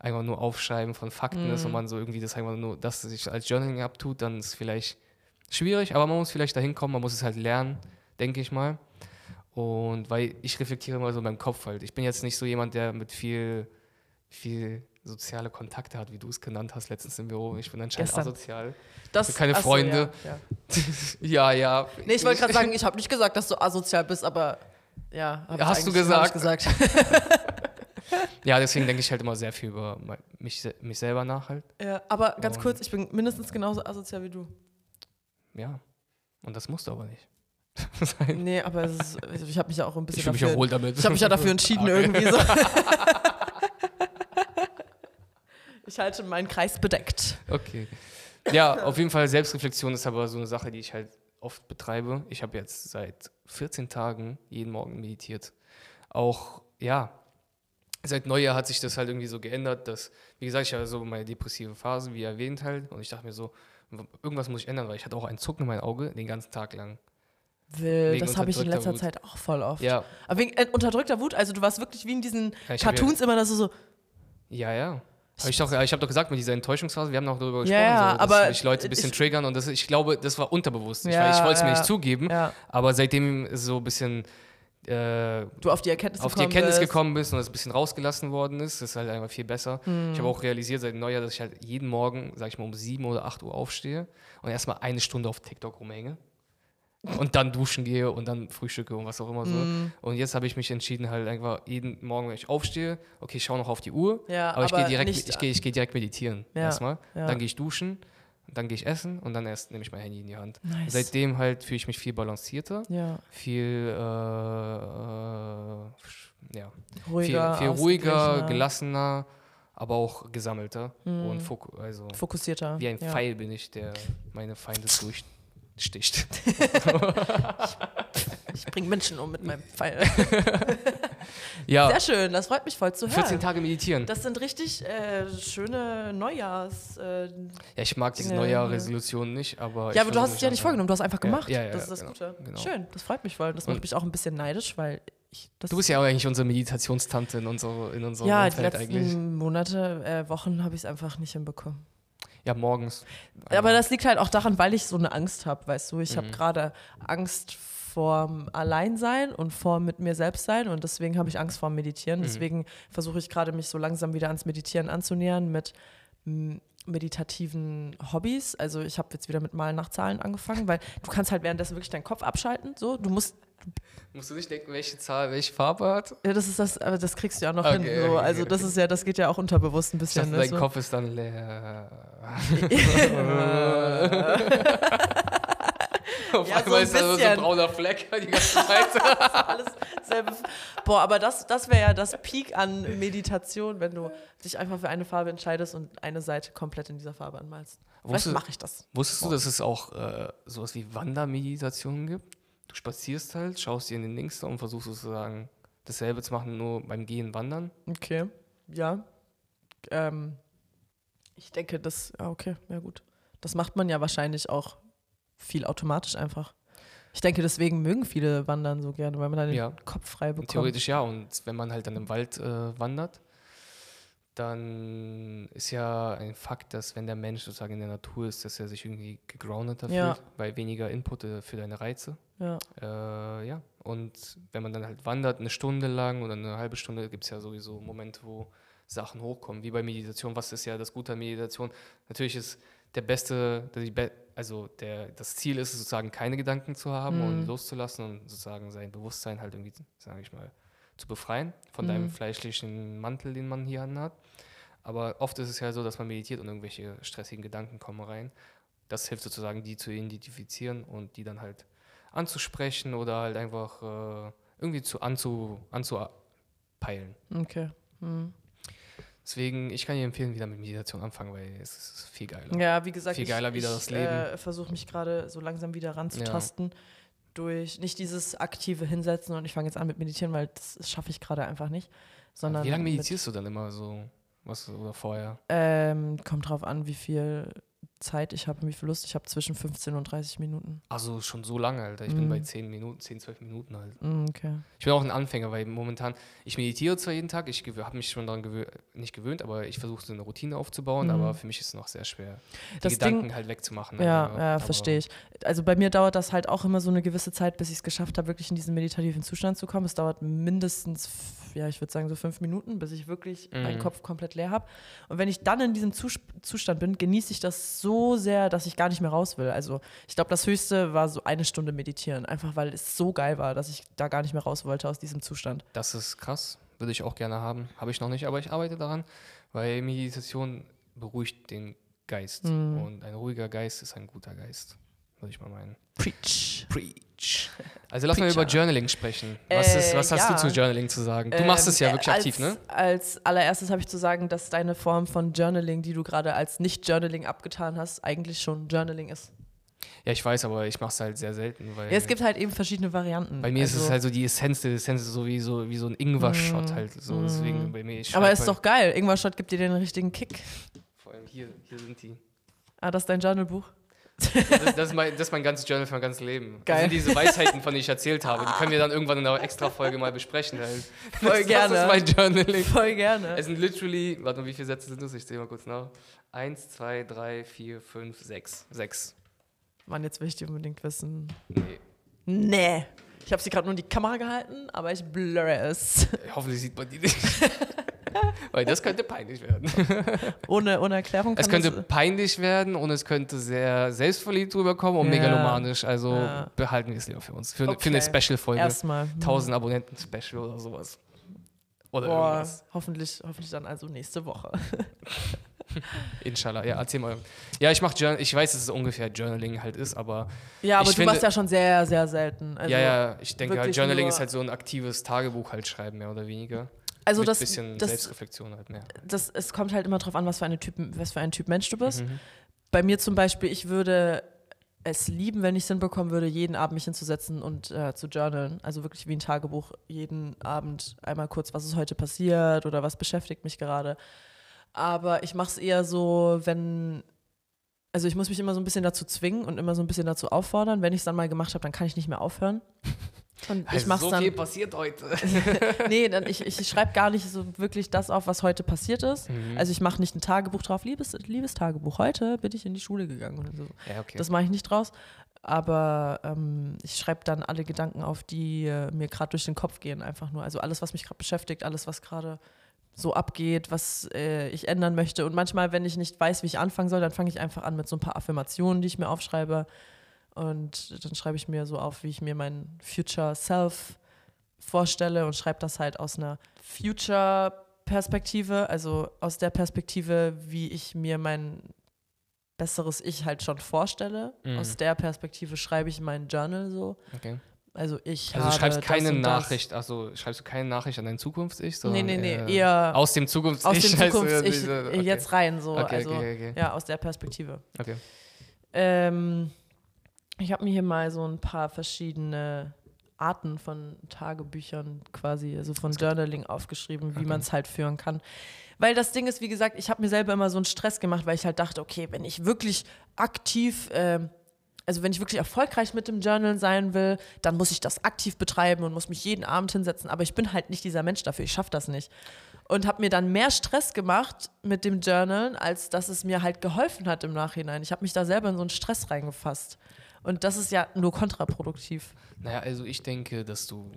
einfach nur Aufschreiben von Fakten ist und man so irgendwie das einfach nur, das sich als Journaling abtut, dann ist es vielleicht schwierig, aber man muss vielleicht dahin kommen, man muss es halt lernen, denke ich mal. Und weil ich reflektiere immer so in meinem Kopf halt. Ich bin jetzt nicht so jemand, der mit viel, viel soziale Kontakte hat, wie du es genannt hast letztens im Büro. Ich bin anscheinend Gestern. asozial. Das, Keine ach so, Freunde. Ja, ja. ja, ja. Nee, ich wollte gerade sagen, ich habe nicht gesagt, dass du asozial bist, aber ja. ich Hast du ich gesagt? gesagt. Ja, deswegen denke ich halt immer sehr viel über mich, mich selber nach halt. ja, aber ganz Und- kurz, ich bin mindestens genauso asozial wie du. Ja. Und das musst du aber nicht. sein. Nee, aber ist, also ich habe mich ja auch ein bisschen Ich fühle mich dafür, auch wohl damit. Ich habe mich ja dafür entschieden Okay. irgendwie so. ich halte meinen Kreis bedeckt. Okay. Ja, auf jeden Fall Selbstreflexion ist aber so eine Sache, die ich halt oft betreibe. Ich habe jetzt seit 14 Tagen jeden Morgen meditiert. Auch, ja, seit Neujahr hat sich das halt irgendwie so geändert, dass, wie gesagt, ich hatte so meine depressive Phase, wie erwähnt halt. Und ich dachte mir so, irgendwas muss ich ändern, weil ich hatte auch einen Zucken in meinem Auge den ganzen Tag lang. Will, Wegen das habe ich in letzter unterdrückter Zeit auch voll oft. Ja, Aber wegen äh, unterdrückter Wut, also du warst wirklich wie in diesen Ja, ich Cartoons immer, dass du so, ja, ja. Ich doch, ich habe doch gesagt, mit dieser Enttäuschungsphase, wir haben noch darüber gesprochen, Ja, so, dass aber mich Leute ein bisschen ich- triggern und das, ich glaube, das war unterbewusst. Ich, Ja, ich wollte es mir ja. nicht zugeben, ja, aber seitdem so ein bisschen äh, du auf die Erkenntnis auf die gekommen Erkenntnis bist. gekommen bist und es ein bisschen rausgelassen worden ist, ist halt einfach viel besser. Hm. Ich habe auch realisiert seit Neujahr, dass ich halt jeden Morgen, sag ich mal, um 7 oder 8 Uhr aufstehe und erstmal eine Stunde auf TikTok rumhänge. Und dann duschen gehe und dann frühstücke und was auch immer so. Hm. Und jetzt habe ich mich entschieden, halt einfach jeden Morgen, wenn ich aufstehe, okay, ich schaue noch auf die Uhr, Ja, aber, ich gehe aber direkt, ich gehe, ich gehe direkt meditieren Ja, erstmal. ja. Dann gehe ich duschen, dann gehe ich essen und dann erst nehme ich mein Handy in die Hand. Nice. Seitdem halt fühle ich mich viel balancierter, ja, viel, äh, äh, ja, ruhiger, viel, viel ruhiger, ausgeglichener, gelassener, aber auch gesammelter Mhm. und foku also fokussierter. wie ein ja. Pfeil bin ich, der meine Feinde durchsticht. Ich bringe Menschen um mit meinem Pfeil. ja, Sehr schön, das freut mich voll zu hören. 14 Tage meditieren. Das sind richtig äh, schöne Neujahrs. Äh, ja, ich mag diese Dinge, Neujahr-Resolutionen nicht, aber. ja, aber du hast es ja nicht vorgenommen, du hast einfach Ja, gemacht. ja, ja, das ist das genau, Gute. genau. Schön, das freut mich voll. Das macht Und- mich auch ein bisschen neidisch, weil ich. Du bist ja auch eigentlich unsere Meditationstante in, unserer, in unserem ja, die Umfeld letzten eigentlich. Monate, äh, Wochen habe ich es einfach nicht hinbekommen. Ja, morgens. Aber das liegt halt auch daran, weil ich so eine Angst habe, weißt du. Ich habe Mhm. gerade Angst vorm Alleinsein und vor mit mir selbst sein und deswegen habe ich Angst vorm Meditieren. Mhm. Deswegen versuche ich gerade mich so langsam wieder ans Meditieren anzunähern mit meditativen Hobbys. Also ich habe jetzt wieder mit Malen nach Zahlen angefangen, weil du kannst halt währenddessen wirklich deinen Kopf abschalten. So, du musst, Musst du nicht denken, welche Zahl, welche Farbe hat? ja, das ist das, aber das kriegst du ja noch Okay, hin. So. Also das ist ja, das geht ja auch unterbewusst ein Ich bisschen. dachte, ne, dein so. Kopf ist dann leer. Auf Ja, so einmal ein ist da so ein brauner Fleck die ganze Zeit. alles selbe. Boah, aber das, das wäre ja das Peak an Meditation, wenn du dich einfach für eine Farbe entscheidest und eine Seite komplett in dieser Farbe anmalst. Vielleicht Wusstest, mache ich das. wusstest du, dass es auch äh, sowas wie Wandermeditationen gibt? Du spazierst halt, schaust dir in den Links und versuchst sozusagen dasselbe zu machen, nur beim Gehen wandern. Okay, ja. Ähm, ich denke, das, okay, ja gut. Das macht man ja wahrscheinlich auch viel automatisch einfach. Ich denke, deswegen mögen viele Wandern so gerne, weil man dann den Ja. Kopf frei bekommt. Theoretisch ja. Und wenn man halt dann im Wald äh, wandert, dann ist ja ein Fakt, dass wenn der Mensch sozusagen in der Natur ist, dass er sich irgendwie gegroundeter Ja. fühlt, weil weniger Input äh, für deine Reize. Ja. Äh, ja, und wenn man dann halt wandert, eine Stunde lang oder eine halbe Stunde, gibt es ja sowieso Momente, wo Sachen hochkommen, wie bei Meditation. Was ist ja das Gute an Meditation? Natürlich ist der beste, die also der, das Ziel ist es sozusagen, keine Gedanken zu haben Mhm. und loszulassen und sozusagen sein Bewusstsein halt irgendwie, sage ich mal, zu befreien von deinem Mhm. fleischlichen Mantel, den man hier anhat. Aber oft ist es ja so, dass man meditiert und irgendwelche stressigen Gedanken kommen rein. Das hilft sozusagen, die zu identifizieren und die dann halt anzusprechen oder halt einfach äh, irgendwie zu anzu, anzupeilen. Okay. Hm. Deswegen, ich kann dir empfehlen, wieder mit Meditation anfangen, weil es ist viel geiler. Ja, wie gesagt, Viel ich, geiler wieder ich, das Leben. Äh, versuche mich gerade so langsam wieder ranzutasten durch nicht dieses aktive Hinsetzen und ich fange jetzt an mit Meditieren, weil das schaffe ich gerade einfach nicht. Sondern Wie lange meditierst du dann immer so? Was oder vorher? Ähm, kommt drauf an, wie viel Zeit ich habe wie viel Lust ich habe, zwischen 15 und 30 Minuten. Also schon so lange, Alter. Ich bin Mhm. bei 10 Minuten, 10, 12 Minuten halt. Mm, okay. Ich bin auch ein Anfänger, weil momentan, ich meditiere zwar jeden Tag, ich habe mich schon daran gewö nicht gewöhnt, aber ich versuche so eine Routine aufzubauen, Mhm. aber für mich ist es noch sehr schwer, die Das Gedanken Ding- halt wegzumachen. Ja, Alter. ja, verstehe ich. Also bei mir dauert das halt auch immer so eine gewisse Zeit, bis ich es geschafft habe, wirklich in diesen meditativen Zustand zu kommen. Es dauert mindestens, ja, ich würde sagen so fünf Minuten, bis ich wirklich meinen Mhm. Kopf komplett leer habe. Und wenn ich dann in diesem Zus Zustand bin, genieße ich das so sehr, dass ich gar nicht mehr raus will. Also ich glaube, das Höchste war so eine Stunde meditieren, einfach weil es so geil war, dass ich da gar nicht mehr raus wollte aus diesem Zustand. Das ist krass, würde ich auch gerne haben. Habe ich noch nicht, aber ich arbeite daran, weil Meditation beruhigt den Geist. Mhm. Und ein ruhiger Geist ist ein guter Geist, würde ich mal meinen. Preach. Preach. Also lass mal Preacher. über Journaling sprechen. Was, ist, Äh, was hast ja. du zu Journaling zu sagen? Du machst Ähm, es ja äh, wirklich als, aktiv, ne? Als allererstes habe ich zu sagen, dass deine Form von Journaling, die du gerade als Nicht-Journaling abgetan hast, eigentlich schon Journaling ist. Ja, ich weiß, aber ich mache es halt sehr selten, weil Ja, es gibt halt eben verschiedene Varianten. bei mir ist es Also- halt so die Essenz der Essenz, so wie so, wie so ein Ingwer-Shot halt. So. Deswegen bei mir, Aber ist halt, doch geil. Ingwer-Shot gibt dir den richtigen Kick. Vor allem hier, hier sind die. Ah, das ist dein Journalbuch. Das, das, ist mein, das ist mein ganzes Journal für mein ganzes Leben. Das Geil. sind diese Weisheiten, von denen ich erzählt habe. Die können wir dann irgendwann in einer Extra-Folge mal besprechen. Halt. Voll das, gerne. Das ist mein Journaling. Voll gerne. Es sind literally, warte mal, wie viele Sätze sind das? Ich zähle mal kurz nach. Eins, zwei, drei, vier, fünf, sechs. Sechs. Mann, jetzt will ich die unbedingt wissen. Nee. Nee. Ich habe sie gerade nur in die Kamera gehalten, aber ich blurre es. Hoffentlich sieht man die nicht. Weil das könnte peinlich werden. ohne, ohne Erklärung Es könnte das, peinlich werden und es könnte sehr selbstverliebt rüberkommen und Ja. megalomanisch. Also Ja. behalten wir es lieber für uns. Für, für Okay. eine Special-Folge. erstmal. 1000 Abonnenten-Special oder sowas. Oder Boah, irgendwas. hoffentlich, hoffentlich dann also nächste Woche. Inshallah, ja, erzähl mal. Ja, ich mach Journal, ich weiß, dass es ungefähr Journaling halt ist, aber Ja, aber Ich du finde- machst ja schon sehr, sehr selten. Also, ja, ja, ich denke halt, Journaling ist halt so ein aktives Tagebuch halt schreiben, mehr oder weniger. Also das, bisschen das, Selbstreflexion halt mehr. das, es kommt halt immer drauf an, was für, eine typ, was für ein Typ Mensch du bist. Mhm. Bei mir zum Beispiel, ich würde es lieben, wenn ich es hinbekommen würde, jeden Abend mich hinzusetzen und äh, zu journalen. Also wirklich wie ein Tagebuch, jeden Abend einmal kurz, was ist heute passiert oder was beschäftigt mich gerade. Aber ich mache es eher so, wenn, also ich muss mich immer so ein bisschen dazu zwingen und immer so ein bisschen dazu auffordern. Wenn ich es dann mal gemacht habe, dann kann ich nicht mehr aufhören. Und ich mache es so dann. viel passiert heute. nee, dann, ich, ich schreibe gar nicht so wirklich das auf, was heute passiert ist. Mhm. Also ich mache nicht ein Tagebuch drauf, liebes, liebes Tagebuch, heute bin ich in die Schule gegangen oder so. ja, okay. Das mache ich nicht draus. Aber ähm, ich schreibe dann alle Gedanken auf, die äh, mir gerade durch den Kopf gehen, einfach nur. Also alles, was mich gerade beschäftigt, alles, was gerade so abgeht, was äh, ich ändern möchte. Und manchmal, wenn ich nicht weiß, wie ich anfangen soll, dann fange ich einfach an mit so ein paar Affirmationen, die ich mir aufschreibe. Und dann schreibe ich mir so auf, wie ich mir mein Future Self vorstelle und schreibe das halt aus einer Future-Perspektive, also aus der Perspektive, wie ich mir mein besseres Ich halt schon vorstelle. Mhm. Aus der Perspektive schreibe ich mein Journal so. okay. Also ich Also habe schreibst keine. Nachricht, also schreibst du keine Nachricht an dein Zukunfts-Ich, Nee, sondern nee, nee, äh, eher aus dem Zukunfts-Ich. aus dem heißt, Zukunfts ich diese- okay. jetzt rein so. Okay, also okay. ja, aus der Perspektive. okay. Ähm, ich habe mir hier mal so ein paar verschiedene Arten von Tagebüchern quasi, also von Journaling aufgeschrieben, wie Okay. man es halt führen kann. Weil das Ding ist, wie gesagt, ich habe mir selber immer so einen Stress gemacht, weil ich halt dachte, okay, wenn ich wirklich aktiv, ähm, also wenn ich wirklich erfolgreich mit dem Journal sein will, dann muss ich das aktiv betreiben und muss mich jeden Abend hinsetzen. Aber ich bin halt nicht dieser Mensch dafür, ich schaffe das nicht. Und habe mir dann mehr Stress gemacht mit dem Journal, als dass es mir halt geholfen hat im Nachhinein. Ich habe mich da selber in so einen Stress reingefasst. Und das ist ja nur kontraproduktiv. Naja, also ich denke, dass du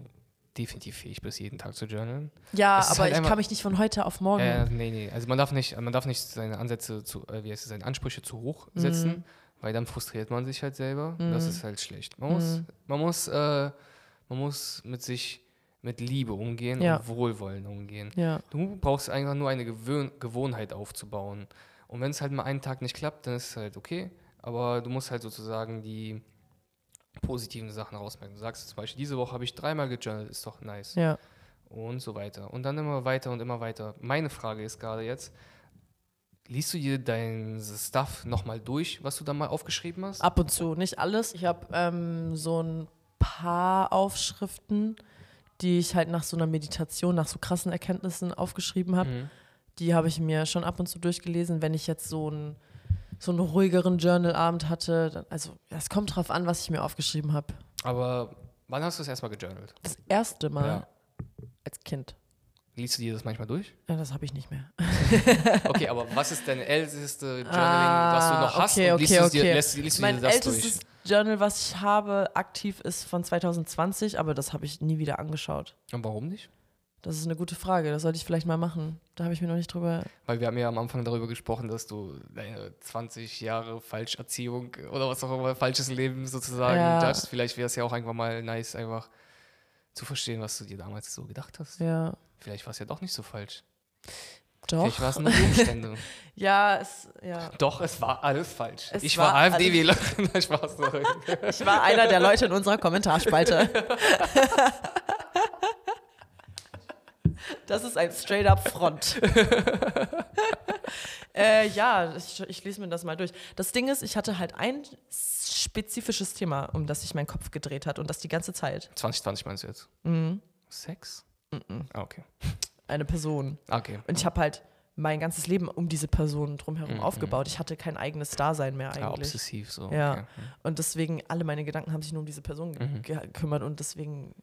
definitiv fähig bist, jeden Tag zu journalen. Ja, aber halt ich kann mich nicht von heute auf morgen. Äh, nee, nee. Also man darf nicht, man darf nicht seine Ansätze zu, äh, wie heißt es, seine Ansprüche zu hoch setzen, Mhm. weil dann frustriert man sich halt selber. Und Das ist halt schlecht. Man muss, Mhm. man muss, äh, man muss mit sich mit Liebe umgehen Ja. und Wohlwollen umgehen. ja. Du brauchst einfach nur eine Gewöhn Gewohnheit aufzubauen. Und wenn es halt mal einen Tag nicht klappt, dann ist es halt okay. Aber du musst halt sozusagen die positiven Sachen rausmerken. Du sagst zum Beispiel, diese Woche habe ich dreimal gejournalt, ist doch nice. ja. Und so weiter. Und dann immer weiter und immer weiter. Meine Frage ist gerade jetzt, liest du dir dein Stuff nochmal durch, was du da mal aufgeschrieben hast? Ab und zu, nicht alles. Ich habe ähm, so ein paar Aufschriften, die ich halt nach so einer Meditation, nach so krassen Erkenntnissen aufgeschrieben habe. Mhm. Die habe ich mir schon ab und zu durchgelesen, wenn ich jetzt so einen so einen ruhigeren Journalabend hatte. Also es kommt drauf an, was ich mir aufgeschrieben habe. Aber wann hast du das erstmal gejournalt? Das erste Mal Ja. als Kind. Liest du dir das manchmal durch? Ja, das habe ich nicht mehr. Okay, aber was ist dein älteste Journaling, Ah, was du noch hast? okay, und liest okay, dir, lässt, liest du mein dir das ältestes durch? Journal, was ich habe, aktiv ist von 2020, aber das habe ich nie wieder angeschaut. Und warum nicht? Das ist eine gute Frage. Das sollte ich vielleicht mal machen. Da habe ich mir noch nicht drüber. Weil wir haben ja am Anfang darüber gesprochen, dass du deine 20 Jahre Falscherziehung oder was auch immer, falsches Leben sozusagen Ja. judgst. Vielleicht wäre es ja auch einfach mal nice, einfach zu verstehen, was du dir damals so gedacht hast. Ja. Vielleicht war es ja doch nicht so falsch. Doch. Vielleicht war es nur Umstände. Ja, es, ja. doch, es war alles falsch. Es ich war war, AfD-Wähler. Ich war einer der Leute in unserer Kommentarspalte. Das ist ein straight-up Front. äh, ja, ich, ich lese mir das mal durch. Das Ding ist, ich hatte halt ein spezifisches Thema, um das sich mein Kopf gedreht hat und das die ganze Zeit. 2020 meinst du jetzt? Mhm. Sex? Ah, okay. Eine Person. Ah, Okay. Und ich habe halt mein ganzes Leben um diese Person drumherum Mhm. aufgebaut. Ich hatte kein eigenes Dasein mehr Ja, eigentlich. obsessiv so. Ja. Okay. Und deswegen, alle meine Gedanken haben sich nur um diese Person Mhm. ge- gekümmert und deswegen,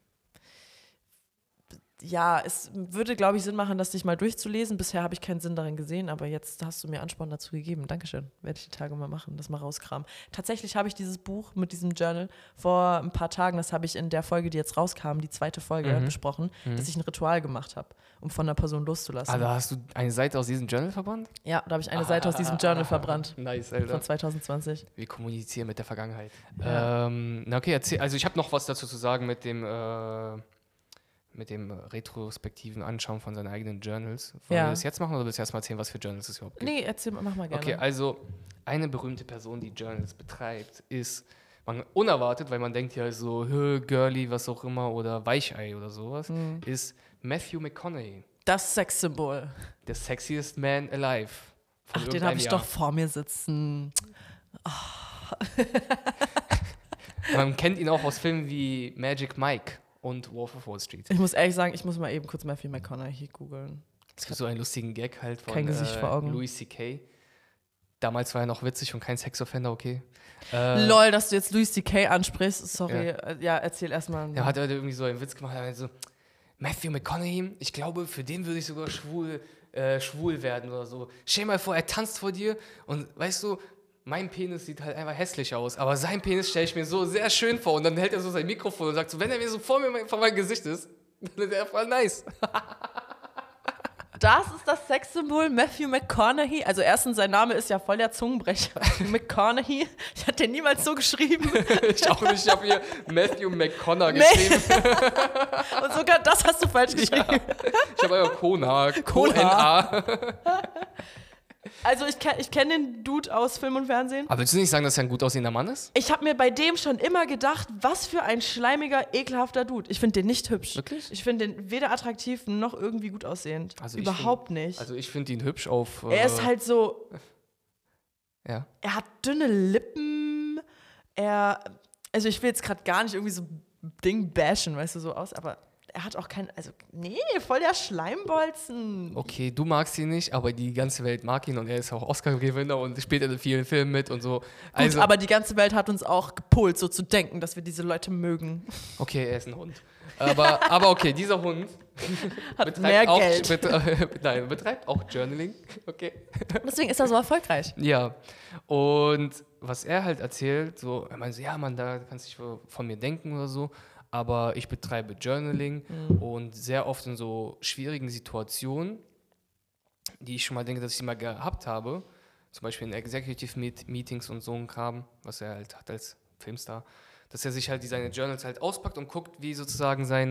ja, es würde, glaube ich, Sinn machen, das dich mal durchzulesen. Bisher habe ich keinen Sinn darin gesehen, aber jetzt hast du mir Ansporn dazu gegeben. Dankeschön. Werde ich die Tage mal machen, das mal rauskramen. Tatsächlich habe ich dieses Buch mit diesem Journal vor ein paar Tagen, das habe ich in der Folge, die jetzt rauskam, die zweite Folge Mhm. besprochen, dass ich ein Ritual gemacht habe, um von einer Person loszulassen. Ah, da hast du eine Seite aus diesem Journal verbannt? ja, da habe ich eine Seite aus diesem Journal verbrannt. Nice, Alter. Von 2020. Wir kommunizieren mit der Vergangenheit. Ja. Ähm, na okay, erzähl, also ich habe noch was dazu zu sagen mit dem, äh, mit dem retrospektiven Anschauen von seinen eigenen Journals. Wollen Ja. wir das jetzt machen oder willst du erst mal erzählen, was für Journals es überhaupt gibt? Nee, erzähl, mach mal gerne. Okay, also eine berühmte Person, die Journals betreibt, ist man, unerwartet, weil man denkt ja so, "Hö, girly, was auch immer, oder Weichei oder sowas, Mhm. ist Matthew McConaughey, das Sexsymbol. der sexiest man alive. Ach, den habe ich Jahr. doch vor mir sitzen. Man kennt ihn auch aus Filmen wie Magic Mike und Wolf of Wall Street. Ich muss ehrlich sagen, ich muss mal eben kurz Matthew McConaughey googeln. Es gibt so einen lustigen Gag halt von äh, vor Augen. Louis C.K. Damals war er noch witzig und kein Sexoffender, okay. Äh, Lol, dass du jetzt Louis C.K. ansprichst. Sorry. Ja, ja erzähl erstmal. Er hat halt irgendwie so einen Witz gemacht, er so, Matthew McConaughey, ich glaube, für den würde ich sogar schwul, äh, schwul werden oder so. Stell dir mal vor, er tanzt vor dir und weißt du, mein Penis sieht halt einfach hässlich aus, aber sein Penis stelle ich mir so sehr schön vor und dann hält er so sein Mikrofon und sagt so, wenn er mir so vor mir vor meinem Gesicht ist, dann ist er voll nice. Das ist das Sexsymbol Matthew McConaughey. Also erstens, sein Name ist ja voll der Zungenbrecher. McConaughey. Ich hatte den niemals so geschrieben. Ich auch nicht, ich habe hier Matthew McConnor Nee. geschrieben. Und sogar das hast du falsch geschrieben. Ich habe einfach Kona, Kona. Also ich, kenn- ich kenne den Dude aus Film und Fernsehen. Aber willst du nicht sagen, dass er ein gut aussehender Mann ist? Ich habe mir bei dem schon immer gedacht, was für ein schleimiger, ekelhafter Dude. Ich finde den nicht hübsch. Wirklich? Ich finde den weder attraktiv noch irgendwie gut aussehend. Also Überhaupt find- nicht. Also ich finde ihn hübsch auf... er ist äh, halt so, Ja. er hat dünne Lippen. Er, also ich will jetzt gerade gar nicht irgendwie so Ding bashen, weißt du, so aus, aber er hat auch kein, also nee, voll der Schleimbolzen. Okay, du magst ihn nicht, aber die ganze Welt mag ihn und er ist auch Oscar-Gewinner und spielt in vielen Filmen mit und so. Gut, Also, aber die ganze Welt hat uns auch gepolt, so zu denken, dass wir diese Leute mögen. okay, er ist ein Hund. Aber, aber okay, dieser Hund Hat mehr auch, Geld. Bet, äh, nein, betreibt auch Journaling. Okay. Deswegen ist er so erfolgreich. Ja. Und was er halt erzählt, so, er meint so, ja, man, da kannst du nicht von mir denken oder so, aber ich betreibe Journaling und sehr oft in so schwierigen Situationen, die ich schon mal denke, dass ich sie mal gehabt habe, zum Beispiel in Executive Meet Meetings und so ein Kram, was er halt hat als Filmstar, dass er sich halt seine Journals halt auspackt und guckt, wie sozusagen sein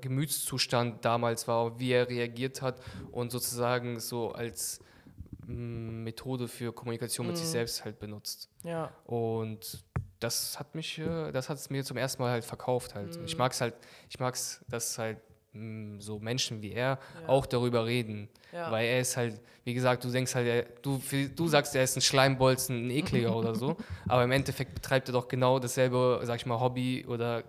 Gemütszustand damals war, wie er reagiert hat und sozusagen so als mm, Methode für Kommunikation mit sich selbst halt benutzt. Ja. Und das hat mich, äh, das hat es mir zum ersten Mal halt verkauft halt. Ich mag es halt, ich mag es, dass halt mm, so Menschen wie er auch darüber reden. Ja. Weil er ist halt, wie gesagt, du denkst halt, er, du, du sagst, er ist ein Schleimbolzen, ein ekliger oder so. Aber im Endeffekt betreibt er doch genau dasselbe, sag ich mal, Hobby oder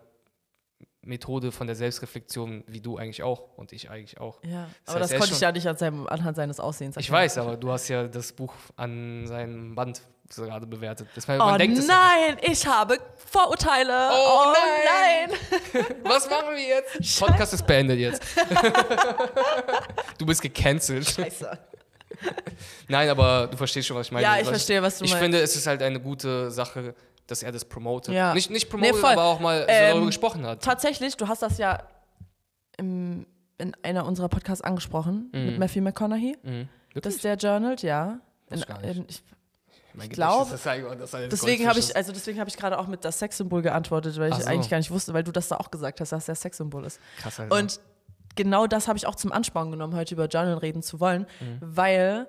Methode von der Selbstreflexion wie du eigentlich auch und ich eigentlich auch. Ja, Das aber heißt, das konnte ich ja nicht an seinem, anhand seines Aussehens Ich weiß, aber du hast ja das Buch an seinem Band gerade bewertet. Man, Oh es ja nein, ich habe Vorurteile. Oh nein. nicht. Was machen wir jetzt? Podcast ist beendet jetzt. du bist gecancelt. Scheiße. Nein, aber du verstehst schon, was ich meine. Ja, ich Was verstehe, was du ich meinst. finde, es ist halt eine gute Sache, dass er das promotet. Ja. Nicht, nicht Nee, promotet, voll. aber auch mal so Ähm, darüber gesprochen hat. Tatsächlich, du hast das ja im, in einer unserer Podcasts angesprochen mit Matthew McConaughey. Mhm. Das ist der Journal, ja. In, Wusste gar nicht. in, ich, Mein ich glaub, Gedächtnis ist einfach, dass jetzt deswegen habe ich, also deswegen habe ich gerade auch mit das Sexsymbol geantwortet, weil ich so. eigentlich gar nicht wusste, weil du das da auch gesagt hast, dass der Sexsymbol ist. Krass, halt. Und genau das habe ich auch zum Ansporn genommen, heute über Journal reden zu wollen, Mhm. weil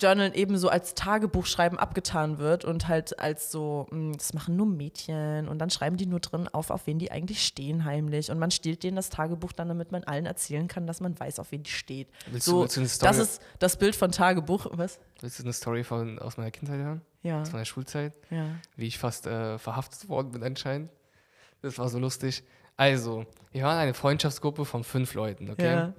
Journal eben so als Tagebuchschreiben abgetan wird und halt als so, mh, das machen nur Mädchen und dann schreiben die nur drin auf, auf wen die eigentlich stehen heimlich und man stiehlt denen das Tagebuch dann, damit man allen erzählen kann, dass man weiß, auf wen die steht. Willst du- so, willst du eine Story- das ist das Bild von Tagebuch. Was? Willst du eine Story von, aus meiner Kindheit hören? Ja, Aus meiner Schulzeit? ja. wie ich fast äh, verhaftet worden bin anscheinend. Das war so lustig. Also, wir waren eine Freundschaftsgruppe von fünf Leuten, okay? Ja.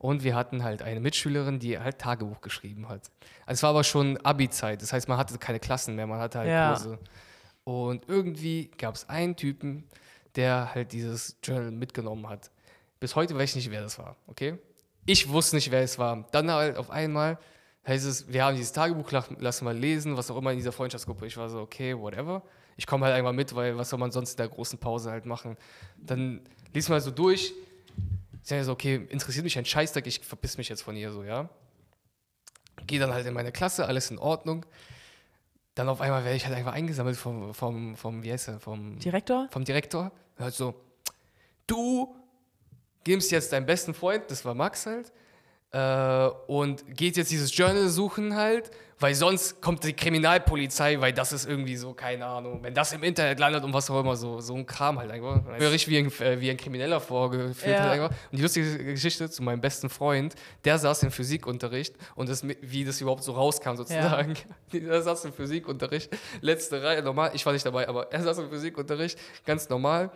Und wir hatten halt eine Mitschülerin, die halt Tagebuch geschrieben hat. Also es war aber schon Abi-Zeit, das heißt, man hatte keine Klassen mehr, man hatte halt Ja. Kurse. Und irgendwie gab es einen Typen, der halt dieses Journal mitgenommen hat. Bis heute weiß ich nicht, wer das war, okay? Ich wusste nicht, wer es war. Dann halt auf einmal heißt es, wir haben dieses Tagebuch, lach- lass mal lesen, was auch immer in dieser Freundschaftsgruppe. Ich war so, okay, whatever. Ich komme halt einmal mit, weil was soll man sonst in der großen Pause halt machen? Dann lies mal so durch. Ich sage so, okay, interessiert mich ein Scheißdreck, ich verpiss mich jetzt von ihr so, ja. Gehe dann halt in meine Klasse, alles in Ordnung. Dann auf einmal werde ich halt einfach eingesammelt vom, vom, vom wie heißt er, vom, Direktor? vom Direktor. Hört so, du gibst jetzt deinem besten Freund, das war Max halt, äh, und geht jetzt dieses Journal suchen halt, weil sonst kommt die Kriminalpolizei, weil das ist irgendwie so, keine Ahnung, wenn das im Internet landet und was auch immer, so, so ein Kram halt einfach. Richtig wie ein, äh, wie ein Krimineller vorgeführt Ja. halt einfach. Und die lustige Geschichte zu meinem besten Freund, der saß im Physikunterricht und das, wie das überhaupt so rauskam sozusagen. Der saß im Physikunterricht, letzte Reihe, normal, ich war nicht dabei, aber er saß im Physikunterricht, ganz normal.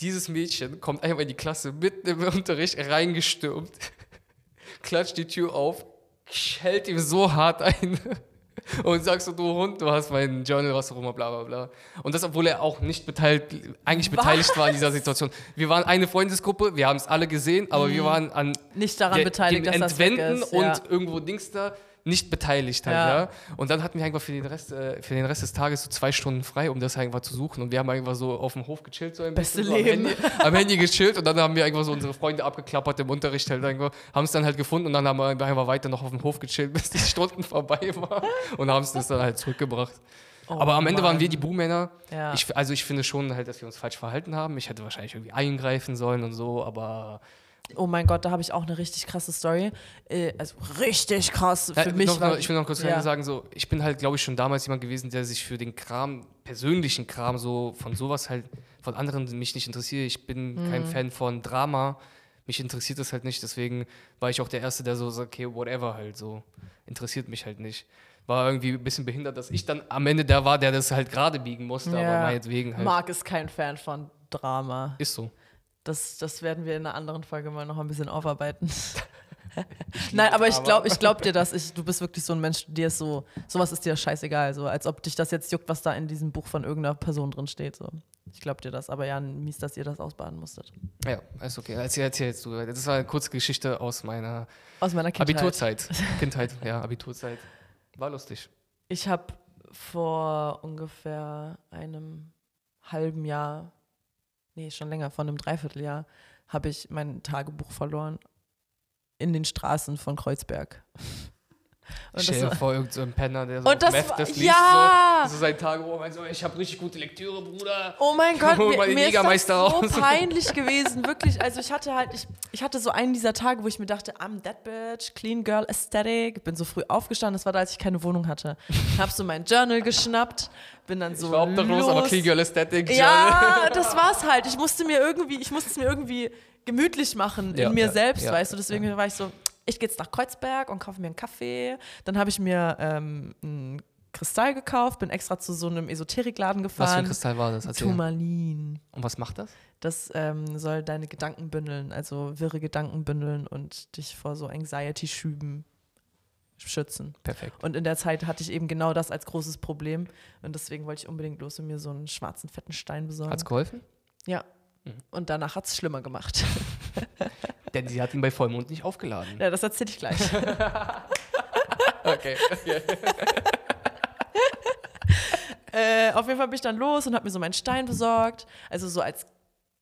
Dieses Mädchen kommt einfach in die Klasse mitten im Unterricht reingestürmt, klatscht die Tür auf, hält ihm so hart ein und sagst so, du Hund, du hast mein Journal, was auch immer, bla bla bla. Und das, obwohl er auch nicht beteiligt, eigentlich beteiligt war in dieser Situation. Wir waren eine Freundesgruppe, wir haben es alle gesehen, aber wir waren an Nicht daran der- beteiligt, dem dass das weg Entwenden ist. und ja. irgendwo Dings da nicht beteiligt halt, Ja. ja. Und dann hatten wir einfach für den Rest, äh, für den Rest des Tages so zwei Stunden frei, um das einfach zu suchen. Und wir haben einfach so auf dem Hof gechillt, so ein Beste bisschen. So Leben. Am Handy, am Handy gechillt und dann haben wir einfach so unsere Freunde abgeklappert im Unterricht halt einfach, haben es dann halt gefunden und dann haben wir einfach weiter noch auf dem Hof gechillt, bis die Stunden vorbei waren und haben es das dann halt zurückgebracht. Oh Aber am Ende waren Mann. wir die Buhmänner. Ja. Ich, also ich finde schon halt, dass wir uns falsch verhalten haben. Ich hätte wahrscheinlich irgendwie eingreifen sollen und so, aber Oh mein Gott, da habe ich auch eine richtig krasse Story. Äh, also richtig krass für Ja, mich. noch, noch, ich will noch kurz ja. sagen, so, ich bin halt, glaube ich, schon damals jemand gewesen, der sich für den Kram, persönlichen Kram, so von sowas halt, von anderen mich nicht interessiert. Ich bin Mhm. kein Fan von Drama. Mich interessiert das halt nicht, deswegen war ich auch der Erste, der so sagt, okay, whatever halt so. Interessiert mich halt nicht. War irgendwie ein bisschen behindert, dass ich dann am Ende der war, der das halt gerade biegen musste, aber Ja. meinetwegen halt. Marc ist kein Fan von Drama. Ist so. Das, das werden wir in einer anderen Folge mal noch ein bisschen aufarbeiten. Nein, aber ich glaube ich glaub dir das. Ich, du bist wirklich so ein Mensch, dir ist so, sowas ist dir scheißegal. So, als ob dich das jetzt juckt, was da in diesem Buch von irgendeiner Person drin steht. So. Ich glaube dir das. Aber ja, mies, dass ihr das ausbaden musstet. Ja, ist okay. Erzähl, erzähl jetzt du. Das war eine kurze Geschichte aus meiner Aus meiner Kindheit. Abiturzeit. Kindheit, ja, Abiturzeit. War lustig. Ich habe vor ungefähr einem halben Jahr, nee, schon länger, vor einem Dreivierteljahr, habe ich mein Tagebuch verloren in den Straßen von Kreuzberg. Und Stell das dir vor, irgendein so ein Penner, der so Und das Meth das liest, ja! so, so sein Tagebuch, und so, ich habe richtig gute Lektüre, Bruder. Oh mein Gott, mir, mir ist das so raus. peinlich gewesen, wirklich. Also ich hatte halt, ich, ich hatte so einen dieser Tage, wo ich mir dachte, I'm that bitch, clean girl aesthetic. Bin so früh aufgestanden, das war da, als ich keine Wohnung hatte. Hab so mein Journal geschnappt, bin dann so Ich war obdachlos, los. aber Clean Girl Aesthetic. Ja, das war's halt. Ich musste mir irgendwie, ich musste es mir irgendwie gemütlich machen Ja, in mir ja, selbst, ja, weißt du. Deswegen war ich so, ich gehe jetzt nach Kreuzberg und kaufe mir einen Kaffee. Dann habe ich mir ähm, einen Kristall gekauft, bin extra zu so einem Esoterikladen Was für ein gefahren. Kristall war das? Erzähl. Turmalin. Und was macht das? Das ähm, soll deine Gedanken bündeln, also wirre Gedanken bündeln und dich vor so Anxiety-Schüben schützen. Perfekt. Und in der Zeit hatte ich eben genau das als großes Problem. Und deswegen wollte ich unbedingt los und mir so einen schwarzen, fetten Stein besorgen. Hat's geholfen? Ja. Mhm. Und danach hat es schlimmer gemacht. Denn sie hat ihn bei Vollmond nicht aufgeladen. ja, das erzähle ich gleich. Okay. okay. äh, auf jeden Fall bin ich dann los und habe mir so meinen Stein besorgt. Also so als,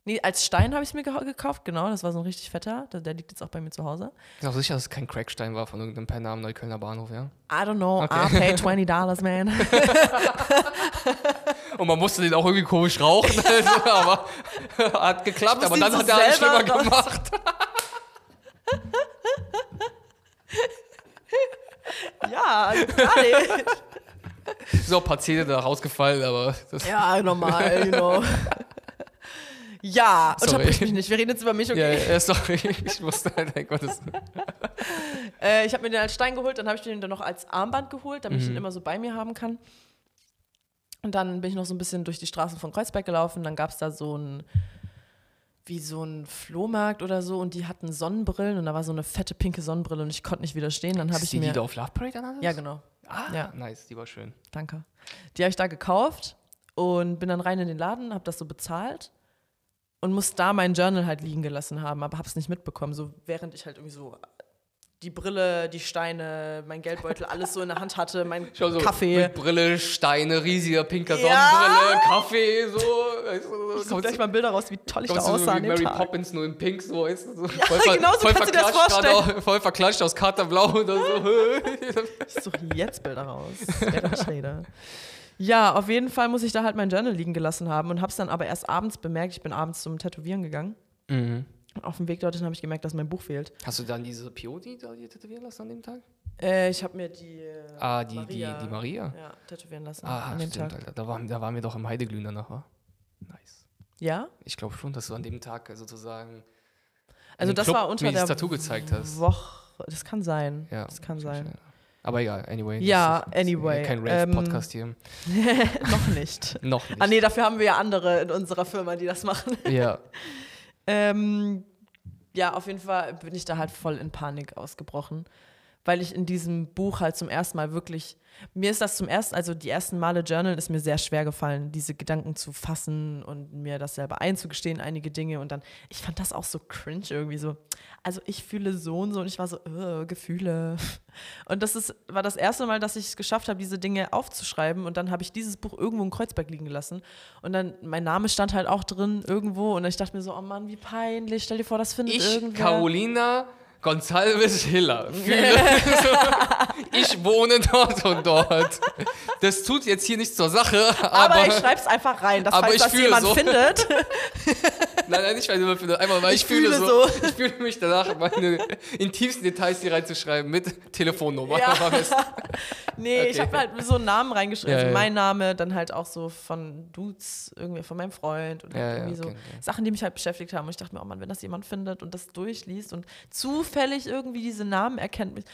nee, als Stein habe ich es mir gekauft, genau. Das war so ein richtig fetter. Der, der liegt jetzt auch bei mir zu Hause. Ich bin auch sicher, dass es kein Crackstein war von irgendeinem Penner am Neuköllner Bahnhof, ja? I don't know, Okay. I'll pay 20 dollars, man. Und man musste den auch irgendwie komisch rauchen, also, aber hat geklappt, aber dann ihn hat so er alles schlimmer raus- gemacht. ja, gar nicht. So ein paar Zähne da rausgefallen, aber das Ja, normal, you know. Ja, Sorry. unterbrich mich nicht. Wir reden jetzt über mich, Ja, okay? ja, sorry, ich musste halt, mein Gott, Äh, ich habe mir den als Stein geholt, dann habe ich den dann noch als Armband geholt, damit ich Mhm. den immer so bei mir haben kann. Und dann bin ich noch so ein bisschen durch die Straßen von Kreuzberg gelaufen. Dann gab es da so ein, wie so ein Flohmarkt oder so und die hatten Sonnenbrillen und da war so eine fette pinke Sonnenbrille und ich konnte nicht widerstehen. Dann habe ich die, mir. die du auf Love Parade anhattest? Ja, genau. Ah, Ja. nice, die war schön. Danke. Die habe ich da gekauft und bin dann rein in den Laden, habe das so bezahlt und muss da mein Journal halt liegen gelassen haben, aber habe es nicht mitbekommen. So während ich halt irgendwie so die Brille, die Steine, mein Geldbeutel, alles so in der Hand hatte, mein so, Kaffee. Brille, Steine, riesiger pinker Ja. Sonnenbrille, Kaffee, so. Weißt du, Ich suche gleich mal Bilder raus, wie toll ich da du so aussah wie Mary Tag. Poppins nur in Pink, so, weißt du, so Ja, genau so voll kannst du dir das vorstellen. Auch, voll verklatscht aus Katerblau oder so. Ich suche jetzt Bilder raus. Rede. Ja, auf jeden Fall muss ich da halt mein Journal liegen gelassen haben und habe es dann aber erst abends bemerkt. Ich bin abends zum Tätowieren gegangen. mhm. Auf dem Weg dorthin habe ich gemerkt, dass mein Buch fehlt. Hast du dann diese Pioni da dir tätowieren lassen an dem Tag? Äh, ich habe mir die, äh, Ah, die Maria. die, die Maria? Ja, tätowieren lassen Ah, an dem stimmt, Tag. Alter. Da waren, da waren wir doch im Heideglühen danach, wa? Nice. Ja? Ich glaube schon, dass du an dem Tag sozusagen Also das Club war unter mir der das Tattoo gezeigt hast. Woche. Das kann sein. Ja, das kann sein. Aber egal, anyway. Ja, ist- das ist anyway, Kein ähm, Rave-Podcast hier. Noch nicht. Noch nicht. Ah nee, dafür haben wir ja andere in unserer Firma, die das machen. Ja. Ähm, ja, auf jeden Fall bin ich da halt voll in Panik ausgebrochen, weil ich in diesem Buch halt zum ersten Mal wirklich, mir ist das zum ersten, also die ersten Male Journal ist mir sehr schwer gefallen, diese Gedanken zu fassen und mir das selber einzugestehen, einige Dinge. Und dann, ich fand das auch so cringe irgendwie so, also ich fühle so und so und ich war so, äh, Gefühle. Und das ist, war das erste Mal, dass ich es geschafft habe, diese Dinge aufzuschreiben. Und dann habe ich dieses Buch irgendwo in Kreuzberg liegen lassen und dann, mein Name stand halt auch drin irgendwo. Und ich dachte mir so, oh Mann, wie peinlich, stell dir vor, das findet Ich, irgendwer. Carolina Gonzalves Hiller, ich wohne dort und dort. Das tut jetzt hier nichts zur Sache, aber, aber, ich schreib's einfach rein, dass falls ich das jemand so. findet. nein, nein, nicht weil du für einfach weil ich, Ich fühle, fühle so. so. Ich fühle mich danach, meine intimsten Details hier reinzuschreiben mit Telefonnummer. Ja. Nee, ich Okay. habe halt so einen Namen reingeschrieben. Ja, ja. mein Name, dann halt auch so von Dudes, irgendwie von meinem Freund oder Ja, irgendwie so okay, okay. Sachen, die mich halt beschäftigt haben. Und ich dachte mir, oh Mann, wenn das jemand findet und das durchliest und zufällig irgendwie diese Namen erkennt.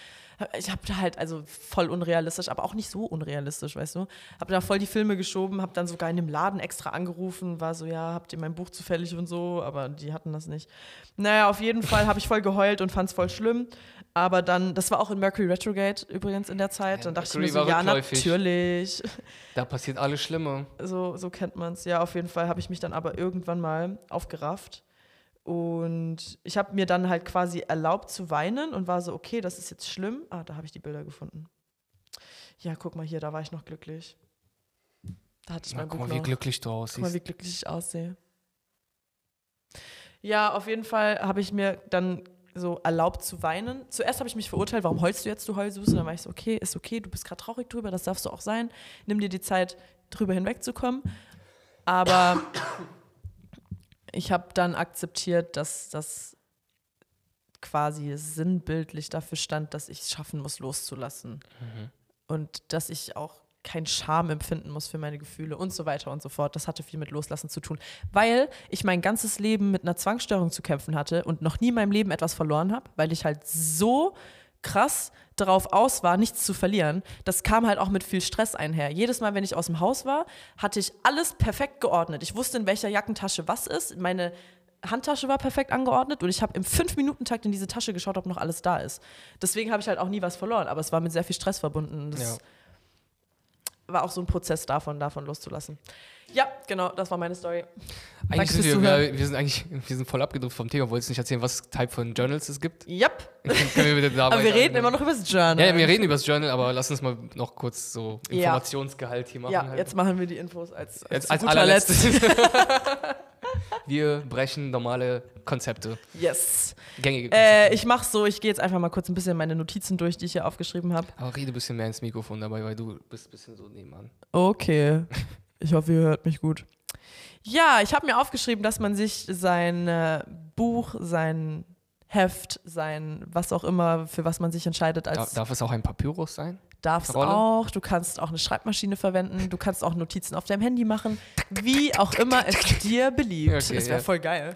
Ich habe da halt, also voll unrealistisch, aber auch nicht so unrealistisch, weißt du. Habe da voll die Filme geschoben, habe dann sogar in dem Laden extra angerufen, war so, ja, habt ihr mein Buch zufällig und so, aber die hatten das nicht. Naja, auf jeden Fall habe ich voll geheult und fand es voll schlimm. Aber dann, das war auch in Mercury Retrograde übrigens in der Zeit. Dann dachte ich Mercury mir so, ja, rückläufig. natürlich. Da passiert alles Schlimme. So, so kennt man es. Ja, auf jeden Fall habe ich mich dann aber irgendwann mal aufgerafft. Und ich habe mir dann halt quasi erlaubt zu weinen und war so, okay, das ist jetzt schlimm. Ah, da habe ich die Bilder gefunden. Ja, guck mal hier, da war ich noch glücklich. Da hatte ich Na, mein guck Buch mal, wie noch. glücklich du Guck mal, aussiehst. wie glücklich ich aussehe. Ja, auf jeden Fall habe ich mir dann so erlaubt zu weinen. Zuerst habe ich mich verurteilt, warum heulst du jetzt, du Heulsuse? Dann war ich so, okay, ist okay, du bist gerade traurig drüber, das darfst du auch sein. Nimm dir die Zeit, drüber hinwegzukommen. Aber ich habe dann akzeptiert, dass das quasi sinnbildlich dafür stand, dass ich es schaffen muss, loszulassen. Und dass ich auch kein Scham empfinden muss für meine Gefühle und so weiter und so fort. Das hatte viel mit Loslassen zu tun. Weil ich mein ganzes Leben mit einer Zwangsstörung zu kämpfen hatte und noch nie in meinem Leben etwas verloren habe, weil ich halt so krass darauf aus war, nichts zu verlieren. Das kam halt auch mit viel Stress einher. Jedes Mal, wenn ich aus dem Haus war, hatte ich alles perfekt geordnet. Ich wusste, in welcher Jackentasche was ist. Meine Handtasche war perfekt angeordnet und ich habe im 5-Minuten-Takt in diese Tasche geschaut, ob noch alles da ist. Deswegen habe ich halt auch nie was verloren, aber es war mit sehr viel Stress verbunden. Das Ja. war auch so ein Prozess davon, davon loszulassen. Ja, genau, das war meine Story. Eigentlich Danke sind wir, wir, wir sind eigentlich wir sind voll abgedrückt vom Thema. Wolltest du nicht erzählen, was Type von Journals es gibt? Yep. Können wir Aber wir reden immer noch über das Journal. Ja, wir reden über das Journal, aber lass uns mal noch kurz so. Informationsgehalt hier machen. Ja, halt. jetzt machen wir die Infos als, als, Jetzt als allerletztes. wir brechen normale Konzepte. Yes. gängige Konzepte. Äh, ich mach's so, ich gehe jetzt einfach mal kurz ein bisschen meine Notizen durch, die ich hier aufgeschrieben habe. aber rede ein bisschen mehr ins Mikrofon dabei, weil du bist ein bisschen so nebenan. Okay. Ich hoffe, ihr hört mich gut. Ja, ich habe mir aufgeschrieben, dass man sich sein äh, Buch, sein Heft, sein was auch immer, für was man sich entscheidet, als darf es auch ein Papyrus sein? darfst Rolle? auch. Du kannst auch eine Schreibmaschine verwenden. Du kannst auch Notizen auf deinem Handy machen. Wie auch immer es dir beliebt. Okay, das wäre ja. voll geil.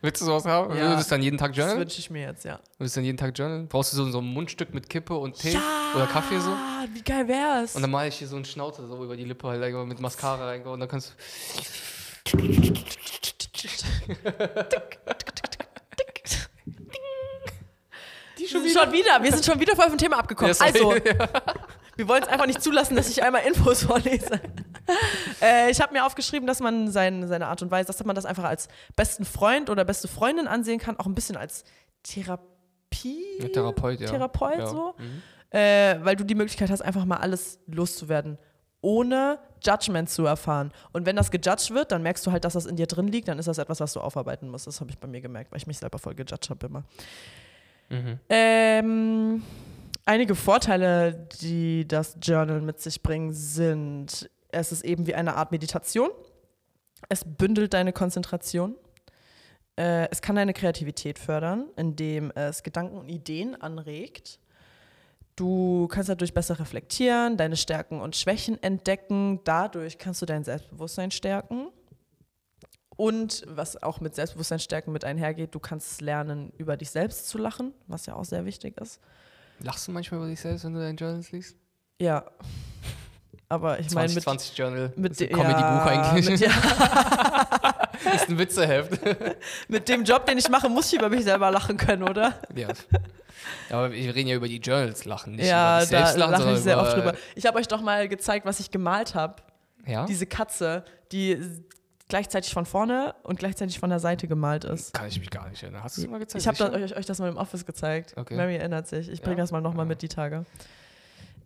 Willst du sowas haben? Ja. Würdest du dann jeden Tag Das journalen? wünsche ich mir jetzt, ja. Würdest du dann jeden Tag journalen? Brauchst du so, so ein Mundstück mit Kippe und Tee oder Kaffee so? Ah, Wie geil wär's? Und dann male ich hier so einen Schnauzer so über die Lippe halt mit Mascara reingehauen und dann kannst du. Die schon, schon wieder, wir sind schon wieder voll vom Thema abgekommen. Ja, also, wir wollen es einfach nicht zulassen, dass ich einmal Infos vorlese. äh, ich habe mir aufgeschrieben, dass man sein, seine Art und Weise, dass man das einfach als besten Freund oder beste Freundin ansehen kann, auch ein bisschen als Therapie. Ja, Therapeut, ja. Therapeut Ja. so. Mhm. Äh, weil du die Möglichkeit hast, einfach mal alles loszuwerden, ohne Judgment zu erfahren. Und wenn das gejudged wird, dann merkst du halt, dass das in dir drin liegt, dann ist das etwas, was du aufarbeiten musst. Das habe ich bei mir gemerkt, weil ich mich selber voll gejudged habe immer. Mhm. Ähm, einige Vorteile, die das Journal mit sich bringen, sind, es ist eben wie eine Art Meditation. Es bündelt deine Konzentration. Äh, es kann deine Kreativität fördern, indem es Gedanken und Ideen anregt. Du kannst dadurch besser reflektieren, deine Stärken und Schwächen entdecken. Dadurch kannst du dein Selbstbewusstsein stärken. Und was auch mit Selbstbewusstsein stärken mit einhergeht, du kannst lernen, über dich selbst zu lachen, was ja auch sehr wichtig ist. Lachst du manchmal über dich selbst, wenn du dein Journals liest? Ja. Aber ich meine, mit, 20 Journal. mit ist ein de- Comedy-Buch ja, eigentlich. Mit, ja, ist ein Witzeheft. mit dem Job, den ich mache, muss ich über mich selber lachen können, oder? ja. Aber wir reden ja über die Journals lachen, nicht ja, über selbst lachen, lache ich sehr oft drüber. Ich habe euch doch mal gezeigt, was ich gemalt habe. Ja? Diese Katze, die gleichzeitig von vorne und gleichzeitig von der Seite gemalt ist. Kann ich mich gar nicht erinnern. Hast du es mal gezeigt? Ich habe euch, euch das mal im Office gezeigt. Okay. Mary erinnert sich. Ich bringe Ja? das mal nochmal Ah. mit die Tage.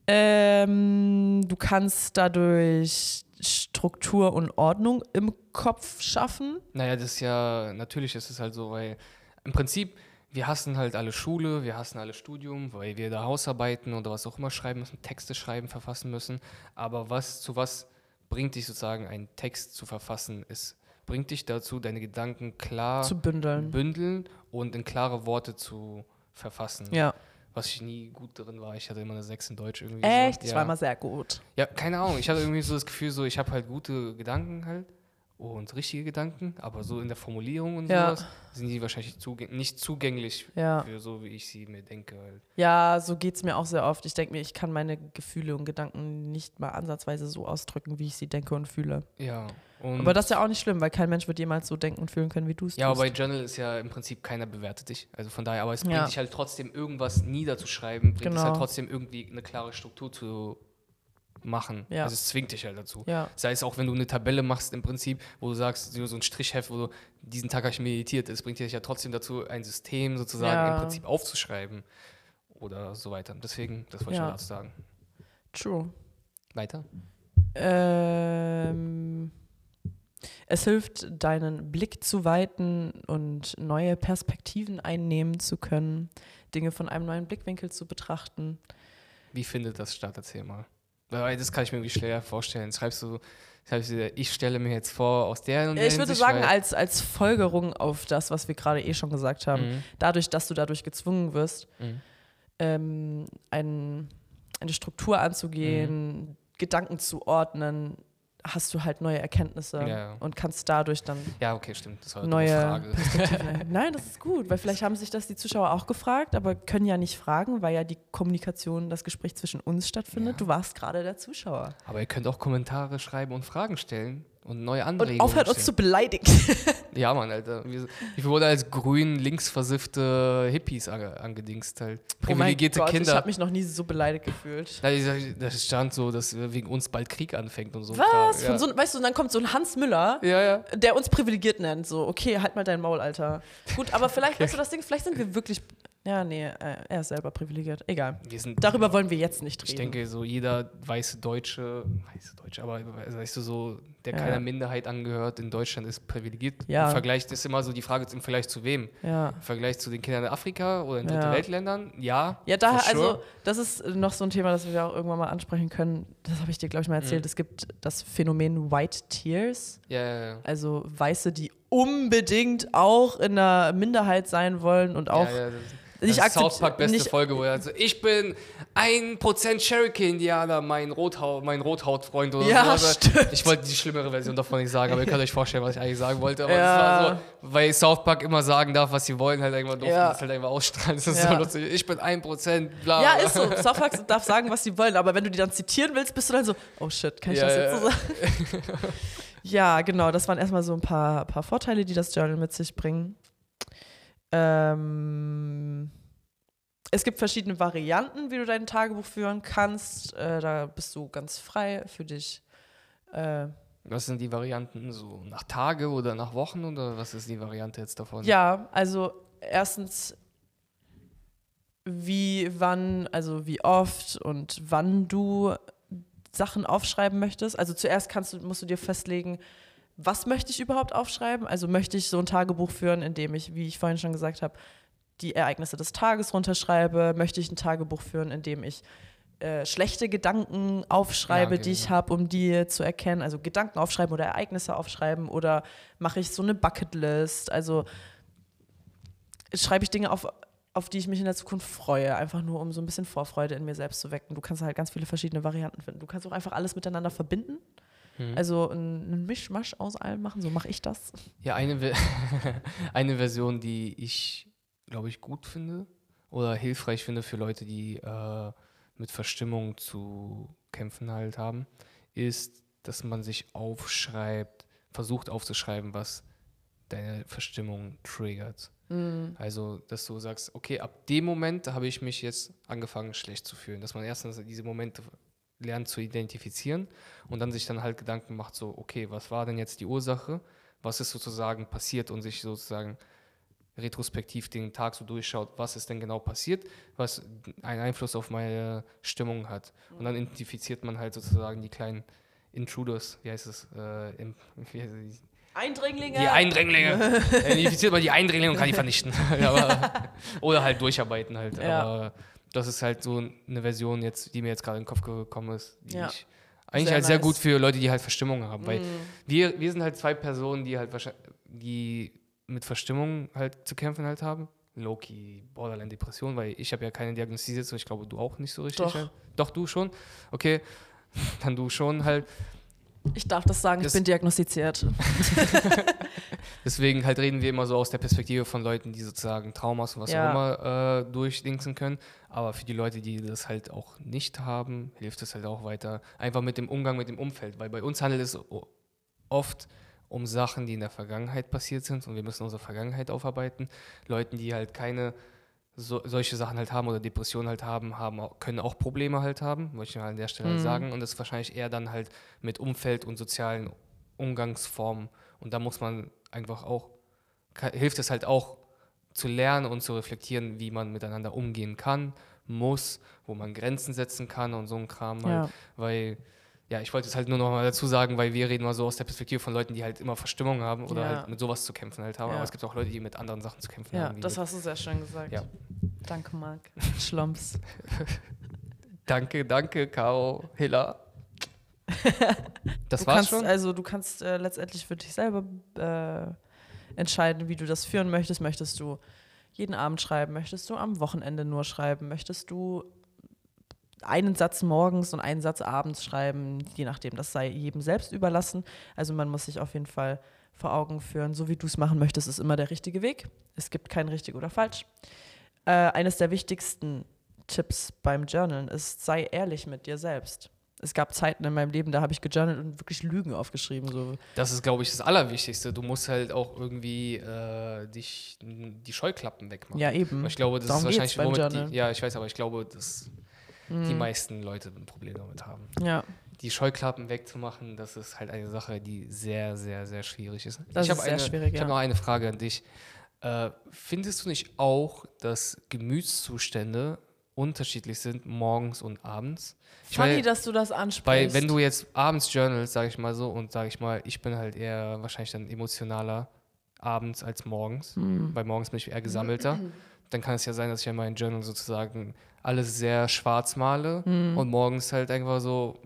Ähm, du kannst dadurch Struktur und Ordnung im Kopf schaffen. Naja, das ist ja, natürlich ist es halt so, weil im Prinzip, wir hassen halt alle Schule, wir hassen alle Studium, weil wir da Hausarbeiten oder was auch immer schreiben müssen, Texte schreiben, verfassen müssen. Aber was, zu was bringt dich sozusagen, einen Text zu verfassen? Es bringt dich dazu, deine Gedanken klar Zu bündeln. bündeln und in klare Worte zu verfassen. Ja. Was ich nie gut drin war. Ich hatte immer eine 6 in Deutsch irgendwie. Echt? So. Ich ja. war immer sehr gut. Ja, keine Ahnung. Ich hatte irgendwie so das Gefühl, so ich habe halt gute Gedanken halt und richtige Gedanken, aber so in der Formulierung und Ja. sowas sind die wahrscheinlich zugäng nicht zugänglich Ja. für so, wie ich sie mir denke. Ja, so geht es mir auch sehr oft. Ich denke mir, ich kann meine Gefühle und Gedanken nicht mal ansatzweise so ausdrücken, wie ich sie denke und fühle. Ja. Und Aber das ist ja auch nicht schlimm, weil kein Mensch wird jemals so denken und fühlen können, wie du es ja, aber tust. bei Journal ist ja im Prinzip keiner bewertet dich. Also von daher, aber es bringt Ja. dich halt trotzdem irgendwas niederzuschreiben, bringt es Genau. halt trotzdem irgendwie eine klare Struktur zu machen. Ja. Also es zwingt dich halt dazu. ja. Sei es auch, wenn du eine Tabelle machst im Prinzip, wo du sagst, so ein Strichheft, wo du diesen Tag habe ich meditiert, das bringt dich ja trotzdem dazu, ein System sozusagen Ja. im Prinzip aufzuschreiben oder so weiter. Deswegen, das wollte ich nur dazu sagen. True. Weiter? Ähm, es hilft, deinen Blick zu weiten und neue Perspektiven einnehmen zu können, Dinge von einem neuen Blickwinkel zu betrachten. Wie findet das statt? Erzähl mal. Weil das kann ich mir irgendwie schwer vorstellen. Schreibst du, schreibst du ich stelle mir jetzt vor, aus der und der Ich würde Hinsicht, sagen, als, als Folgerung auf das, was wir gerade eh schon gesagt haben, Mhm. dadurch, dass du dadurch gezwungen wirst, Mhm. ähm, ein, eine Struktur anzugehen, Mhm. Gedanken zu ordnen, hast du halt neue Erkenntnisse Ja, und kannst dadurch dann Ja, okay, stimmt. Das war eine neue Frage. Perspektiven. Nein, das ist gut, weil vielleicht haben sich das die Zuschauer auch gefragt, aber können ja nicht fragen, weil ja die Kommunikation, das Gespräch zwischen uns stattfindet. Ja. Du warst gerade der Zuschauer. Aber ihr könnt auch Kommentare schreiben und Fragen stellen und neue Und Anregungen aufhört uns zu beleidigen. Ja, Mann, Alter. Wir, wir wurden als grün, linksversiffte Hippies ange, angedingst halt. Privilegierte oh Gott, Kinder. Ich habe mich noch nie so beleidigt gefühlt. Da da stand so, dass wegen uns bald Krieg anfängt und so. Was? Von so, weißt du, und dann kommt so ein Hans Müller, Ja, ja. der uns privilegiert nennt. So, okay, halt mal dein Maul, Alter. Gut, aber vielleicht, weißt du, das Ding, vielleicht sind wir wirklich. Ja, nee, äh, er ist selber privilegiert. Egal. Darüber wollen wir jetzt nicht reden. ich denke, so jeder weiße Deutsche, weiße Deutsche, aber weißt du, so, der Ja. keiner Minderheit angehört in Deutschland ist privilegiert. Ja. Im Vergleich das ist immer so die Frage im Vergleich zu wem? Ja. Im Vergleich zu den Kindern in Afrika oder in dritte Weltländern? Ja. Ja, daher, for sure. also, das ist noch so ein Thema, das wir auch irgendwann mal ansprechen können. Das habe ich dir, glaube ich, mal erzählt. Mhm. Es gibt das Phänomen White Tears, Ja, ja, ja. also Weiße, die unbedingt auch in der Minderheit sein wollen und auch ja, ja, das, nicht das ist South Park beste nicht- Folge, wo er so, ich bin 1% Cherokee-Indianer, mein, Rothaut, mein Rothautfreund oder Ja, so. stimmt. Ich wollte die schlimmere Version davon nicht sagen, aber ihr könnt euch vorstellen, was ich eigentlich sagen wollte. Aber Ja. es war so, weil South Park immer sagen darf, was sie wollen, halt irgendwann durften Ja. das halt einfach ausstrahlen. Das ist Ja. so lustig. Ich bin 1%, bla. Ja, ist so. South Park darf sagen, was sie wollen, aber wenn du die dann zitieren willst, bist du dann so, oh shit, kann ich Ja, das jetzt so sagen? ja, genau, das waren erstmal so ein paar, paar Vorteile, die das Journal mit sich bringen. Ähm, es gibt verschiedene Varianten, wie du dein Tagebuch führen kannst. Äh, da bist du ganz frei für dich. Äh, Was sind die Varianten? So nach Tage oder nach Wochen oder was ist die Variante jetzt davon? Ja, also erstens, wie, wann, also wie oft und wann du Sachen aufschreiben möchtest. Also zuerst kannst du, musst du dir festlegen, was möchte ich überhaupt aufschreiben? Also möchte ich so ein Tagebuch führen, in dem ich, wie ich vorhin schon gesagt habe, die Ereignisse des Tages runterschreibe? Möchte ich ein Tagebuch führen, in dem ich äh, schlechte Gedanken aufschreibe, Ja, okay, die ich ja. habe, um die zu erkennen? Also Gedanken aufschreiben oder Ereignisse aufschreiben? Oder mache ich so eine Bucketlist? Also schreibe ich Dinge auf, auf die ich mich in der Zukunft freue, einfach nur um so ein bisschen Vorfreude in mir selbst zu wecken. Du kannst halt ganz viele verschiedene Varianten finden. Du kannst auch einfach alles miteinander verbinden. Hm. Also ein, ein Mischmasch aus allem machen, so mache ich das. Ja, eine, eine Version, die ich, glaube ich, gut finde oder hilfreich finde für Leute, die äh, mit Verstimmung zu kämpfen halt haben, ist, dass man sich aufschreibt, versucht aufzuschreiben, was deine Verstimmung triggert. Also, dass du sagst, okay, ab dem Moment habe ich mich jetzt angefangen, schlecht zu fühlen. Dass man erstens diese Momente lernt zu identifizieren und dann sich dann halt Gedanken macht, so, okay, was war denn jetzt die Ursache? Was ist sozusagen passiert und sich sozusagen retrospektiv den Tag so durchschaut, was ist denn genau passiert, was einen Einfluss auf meine Stimmung hat. Und dann identifiziert man halt sozusagen die kleinen Intruders, wie heißt es, äh, im, wie heißt es, Eindringlinge. die Eindringlinge. Identifiziert man die Eindringlinge und kann die vernichten. Aber, oder halt durcharbeiten halt. Ja. Aber das ist halt so eine Version jetzt, die mir jetzt gerade in den Kopf gekommen ist, die Ja. ich eigentlich Sehr halt sehr nice. gut für Leute, die halt Verstimmung haben. Weil Mhm. wir, wir sind halt zwei Personen, die halt wahrscheinlich, die mit Verstimmung halt zu kämpfen halt haben. Loki, Borderline-Depression, weil ich habe ja keine diagnostiziert, so ich glaube, du auch nicht so richtig. Doch. Halt. Doch, du schon. Okay, dann du schon halt. Ich darf das sagen, Das- ich bin diagnostiziert. Deswegen halt reden wir immer so aus der Perspektive von Leuten, die sozusagen Traumas und was Ja. auch immer äh, durchdingsen können. Aber für die Leute, die das halt auch nicht haben, hilft es halt auch weiter. Einfach mit dem Umgang mit dem Umfeld. Weil bei uns handelt es oft um Sachen, die in der Vergangenheit passiert sind und wir müssen unsere Vergangenheit aufarbeiten. Leuten, die halt keine so, solche Sachen halt haben oder Depressionen halt haben, haben können auch Probleme halt haben, wollte ich mal an der Stelle Mhm. sagen. Und das ist wahrscheinlich eher dann halt mit Umfeld und sozialen Umgangsformen. Und da muss man einfach auch, hilft es halt auch zu lernen und zu reflektieren, wie man miteinander umgehen kann, muss, wo man Grenzen setzen kann und so ein Kram halt. Ja. Weil, ja, ich wollte es halt nur noch mal dazu sagen, weil wir reden mal so aus der Perspektive von Leuten, die halt immer Verstimmung haben oder Ja. halt mit sowas zu kämpfen halt haben. Ja. Aber es gibt auch Leute, die mit anderen Sachen zu kämpfen Ja, haben. wie das hast du sehr schön gesagt. Ja. Danke, Marc. Schlumps. Danke, danke, Caro, Hilla. Das du war's kannst, schon? Also du kannst äh, letztendlich für dich selber äh, entscheiden, wie du das führen möchtest. Möchtest du jeden Abend schreiben? Möchtest du am Wochenende nur schreiben? Möchtest du einen Satz morgens und einen Satz abends schreiben? Je nachdem, das sei jedem selbst überlassen. Also man muss sich auf jeden Fall vor Augen führen, so wie du es machen möchtest, ist immer der richtige Weg. Es gibt kein richtig oder falsch. Äh, eines der wichtigsten Tipps beim Journalen ist, sei ehrlich mit dir selbst. Es gab Zeiten in meinem Leben, da habe ich gejournalt und wirklich Lügen aufgeschrieben. So. Das ist, glaube ich, das Allerwichtigste. Du musst halt auch irgendwie äh, dich, die Scheuklappen wegmachen. Ja, eben. Ich glaube, das Darum ist wahrscheinlich, womit die, ja, ich weiß, aber ich glaube, dass die Mhm. meisten Leute ein Problem damit haben. Ja, Die Scheuklappen wegzumachen, das ist halt eine Sache, die sehr, sehr, sehr schwierig ist. Das ich ist habe sehr eine, schwierig, Ich habe ja. noch eine Frage an dich. Äh, findest du nicht auch, dass Gemütszustände unterschiedlich sind morgens und abends? Ich funny, meine, dass du das ansprichst. weil wenn du jetzt abends journalst, sage ich mal so, und sage ich mal, ich bin halt eher wahrscheinlich dann emotionaler abends als morgens, Hm. weil morgens bin ich eher gesammelter, dann kann es ja sein, dass ich in meinem Journal sozusagen alles sehr schwarz male Hm. und morgens halt einfach so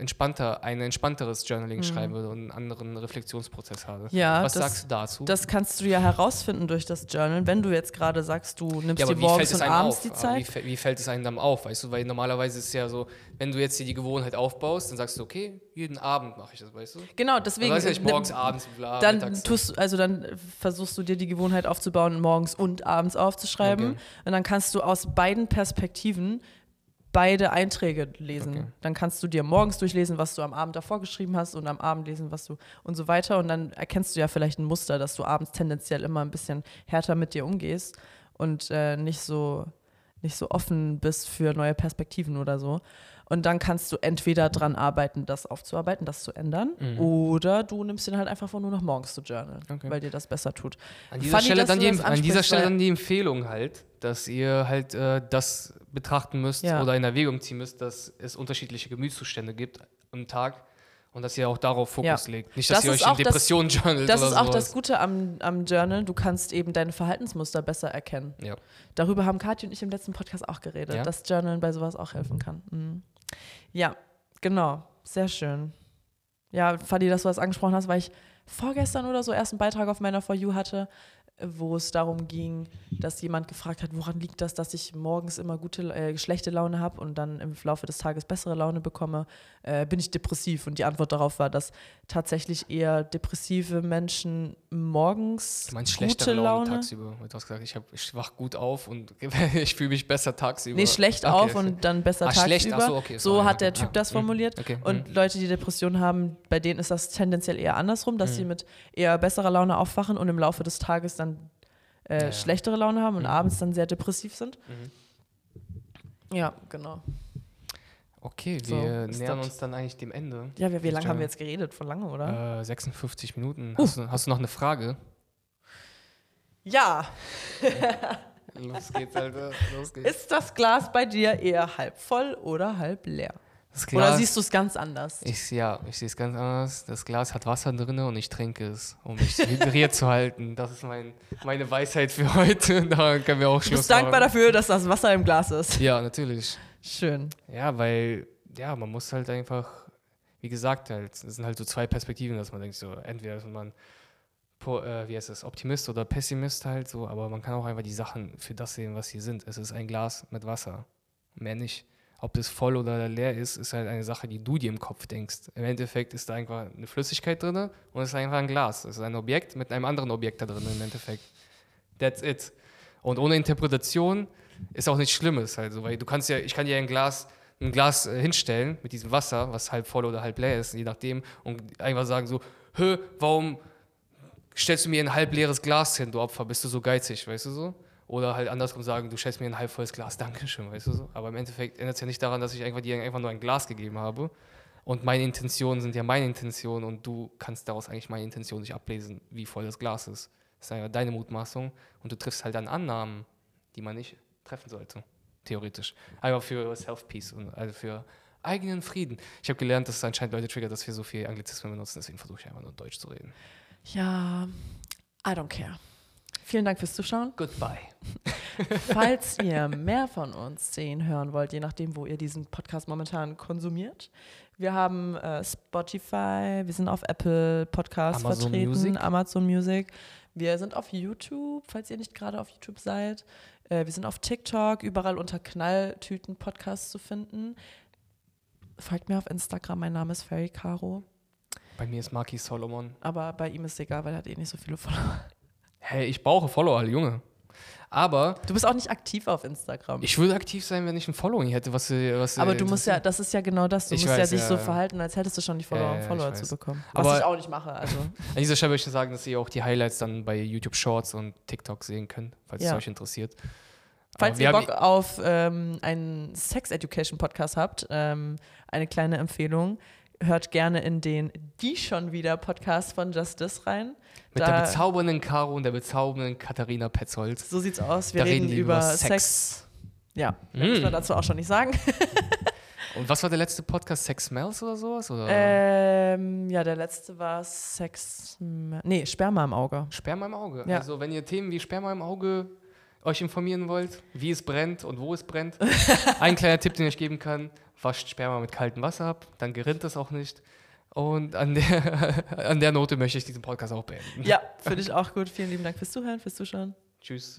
entspannter, ein entspannteres Journaling schreiben würde und einen anderen Reflexionsprozess habe. Ja, Was das- sagst du dazu? Das kannst du ja herausfinden durch das Journal. Wenn du jetzt gerade sagst, du nimmst ja, dir aber wie fällt morgens es und einem abends auf? die Zeit. Wie, wie fällt es einem dann auf? Weißt du, weil normalerweise ist es ja so, wenn du jetzt dir die Gewohnheit aufbaust, dann sagst du, okay, jeden Abend mache ich das, weißt du? Genau, Du deswegen. weißt ja nicht äh, morgens, abends, bla, dann mittags. tust also dann versuchst du dir die Gewohnheit aufzubauen, morgens und abends aufzuschreiben. Okay. Und dann kannst du aus beiden Perspektiven beide Einträge lesen. Okay. Dann kannst du dir morgens durchlesen, was du am Abend davor geschrieben hast und am Abend lesen, was du und so weiter. Und dann erkennst du ja vielleicht ein Muster, dass du abends tendenziell immer ein bisschen härter mit dir umgehst und äh, nicht so nicht so offen bist für neue Perspektiven oder so. Und dann kannst du entweder dran arbeiten, das aufzuarbeiten, das zu ändern, Mhm. oder du nimmst den halt einfach nur noch morgens zu journalen, Okay. weil dir das besser tut. An dieser, Funny, Stelle dann die, an dieser Stelle dann die Empfehlung halt, dass ihr halt äh, das betrachten müsst Ja. oder in Erwägung ziehen müsst, dass es unterschiedliche Gemütszustände gibt am Tag und dass ihr auch darauf Fokus Ja. legt. Nicht, dass Das ihr euch in auch Depressionen journalt Das ist auch sowas. das Gute am, am Journal. Du kannst eben deine Verhaltensmuster besser erkennen. Ja. Darüber haben Kathi und ich im letzten Podcast auch geredet, Ja? dass Journalen bei sowas auch helfen kann. Mhm. Ja, genau. Sehr schön. Ja, Fadi, dass du das angesprochen hast, weil ich vorgestern oder so erst einen Beitrag auf meiner For You hatte, wo es darum ging, dass jemand gefragt hat, woran liegt das, dass ich morgens immer gute, äh, schlechte Laune habe und dann im Laufe des Tages bessere Laune bekomme, äh, bin ich depressiv. Und die Antwort darauf war, dass tatsächlich eher depressive Menschen morgens Du meinst gute Laune, Laune. tagsüber. Du hast gesagt, ich, hab, ich wach gut auf und ich fühle mich besser tagsüber. Nee, schlecht Okay, auf okay. und dann besser Ah, schlecht, tagsüber. ach so, okay, so hat der. Typ Ah, das mhm. formuliert. Okay, Und Leute, die Depressionen haben, bei denen ist das tendenziell eher andersrum, dass Mhm. sie mit eher besserer Laune aufwachen und im Laufe des Tages dann äh, Ja, ja. schlechtere Laune haben und Mhm. abends dann sehr depressiv sind. Mhm. Ja, genau. Okay, So, wir nähern uns dann eigentlich dem Ende. Ja, wie, wie lange haben wir jetzt geredet? Von lange, oder? Äh, 56 Minuten. Uh. Hast, du, hast du noch eine Frage? Ja. Los geht's, Alter. Los geht's. Ist das Glas bei dir eher halb voll oder halb leer? Das Oder siehst du es ganz anders? Ich, ja, ich sehe es ganz anders. Das Glas hat Wasser drin und ich trinke es, um mich hydriert zu halten. Das ist mein, meine Weisheit für heute. Daran können wir auch Du Schluss bist dankbar machen. dafür, dass das Wasser im Glas ist. Ja, natürlich. Schön. Ja, weil, ja, man muss halt einfach, wie gesagt, halt, es sind halt so zwei Perspektiven, dass man denkt, so, entweder ist man, äh, wie heißt das, Optimist oder Pessimist halt so, aber man kann auch einfach die Sachen für das sehen, was sie sind. Es ist ein Glas mit Wasser. Mehr nicht. Ob das voll oder leer ist, ist halt eine Sache, die du dir im Kopf denkst. Im Endeffekt ist da einfach eine Flüssigkeit drin und es ist einfach ein Glas. Es ist ein Objekt mit einem anderen Objekt da drin im Endeffekt. That's it. Und ohne Interpretation ist auch nichts Schlimmes halt so, weil du kannst ja, ich kann dir ein Glas, ein Glas äh, hinstellen mit diesem Wasser, was halb voll oder halb leer ist, je nachdem, und einfach sagen so, hö, warum stellst du mir ein halb leeres Glas hin, du Opfer, bist du so geizig, weißt du so? Oder halt andersrum sagen, du stellst mir ein halb volles Glas, Dankeschön, weißt du so? Aber im Endeffekt ändert es ja nicht daran, dass ich einfach dir einfach nur ein Glas gegeben habe. Und meine Intentionen sind ja meine Intentionen und du kannst daraus eigentlich meine Intention nicht ablesen, wie voll das Glas ist. Das ist einfach deine Mutmaßung und du triffst halt dann Annahmen, die man nicht treffen sollte, theoretisch. Einfach für Self-Peace und also für eigenen Frieden. Ich habe gelernt, dass es anscheinend Leute triggert, dass wir so viel Anglizismen benutzen, deswegen versuche ich einfach nur Deutsch zu reden. Ja, I don't care. Vielen Dank fürs Zuschauen. Goodbye. Falls ihr mehr von uns sehen, hören wollt, je nachdem, wo ihr diesen Podcast momentan konsumiert. Wir haben äh, Spotify, wir sind auf Apple Podcasts Amazon vertreten, Music. Amazon Music. Wir sind auf YouTube, falls ihr nicht gerade auf YouTube seid. Äh, wir sind auf TikTok, überall unter Knalltüten Podcasts zu finden. Folgt mir auf Instagram, mein Name ist Ferry Caro. Bei mir ist Marki Solomon. Aber bei ihm ist es egal, weil er hat eh nicht so viele Follower. Hey, ich brauche Follower, Junge. Aber Du bist auch nicht aktiv auf Instagram. ich würde aktiv sein, wenn ich ein Following hätte, was, äh, was Aber äh, du musst ja, das ist ja genau das. Du Ich musst ja weiß, dich ja, so ja. verhalten, als hättest du schon die Follower, Ja, ja, Follower zu bekommen. Aber- Was ich auch nicht mache. Also. An dieser Stelle möchte ich sagen, dass ihr auch die Highlights dann bei YouTube Shorts und TikTok sehen könnt, falls Ja. es euch interessiert. Falls Aber ihr Bock auf ähm, einen Sex Education Podcast habt, ähm, eine kleine Empfehlung. Hört gerne in den Die schon wieder Podcast von Justice rein. Mit Da- der bezaubernden Caro und der bezaubernden Katharina Petzold. So sieht's aus. Wir reden, reden über Sex. Sex. Ja, mehr muss Mm. man dazu auch schon nicht sagen. Und was war der letzte Podcast? Sex Smells oder sowas? Oder ähm, ja, der letzte war Sex. Nee, Sperma im Auge. Sperma im Auge. Ja. Also wenn ihr Themen wie Sperma im Auge euch informieren wollt, wie es brennt und wo es brennt, ein kleiner Tipp, den ich geben kann, wascht Sperma mit kaltem Wasser ab, dann gerinnt es auch nicht. Und an der, an der Note möchte ich diesen Podcast auch beenden. Ja, finde ich auch gut. Vielen lieben Dank fürs Zuhören, fürs Zuschauen. Tschüss.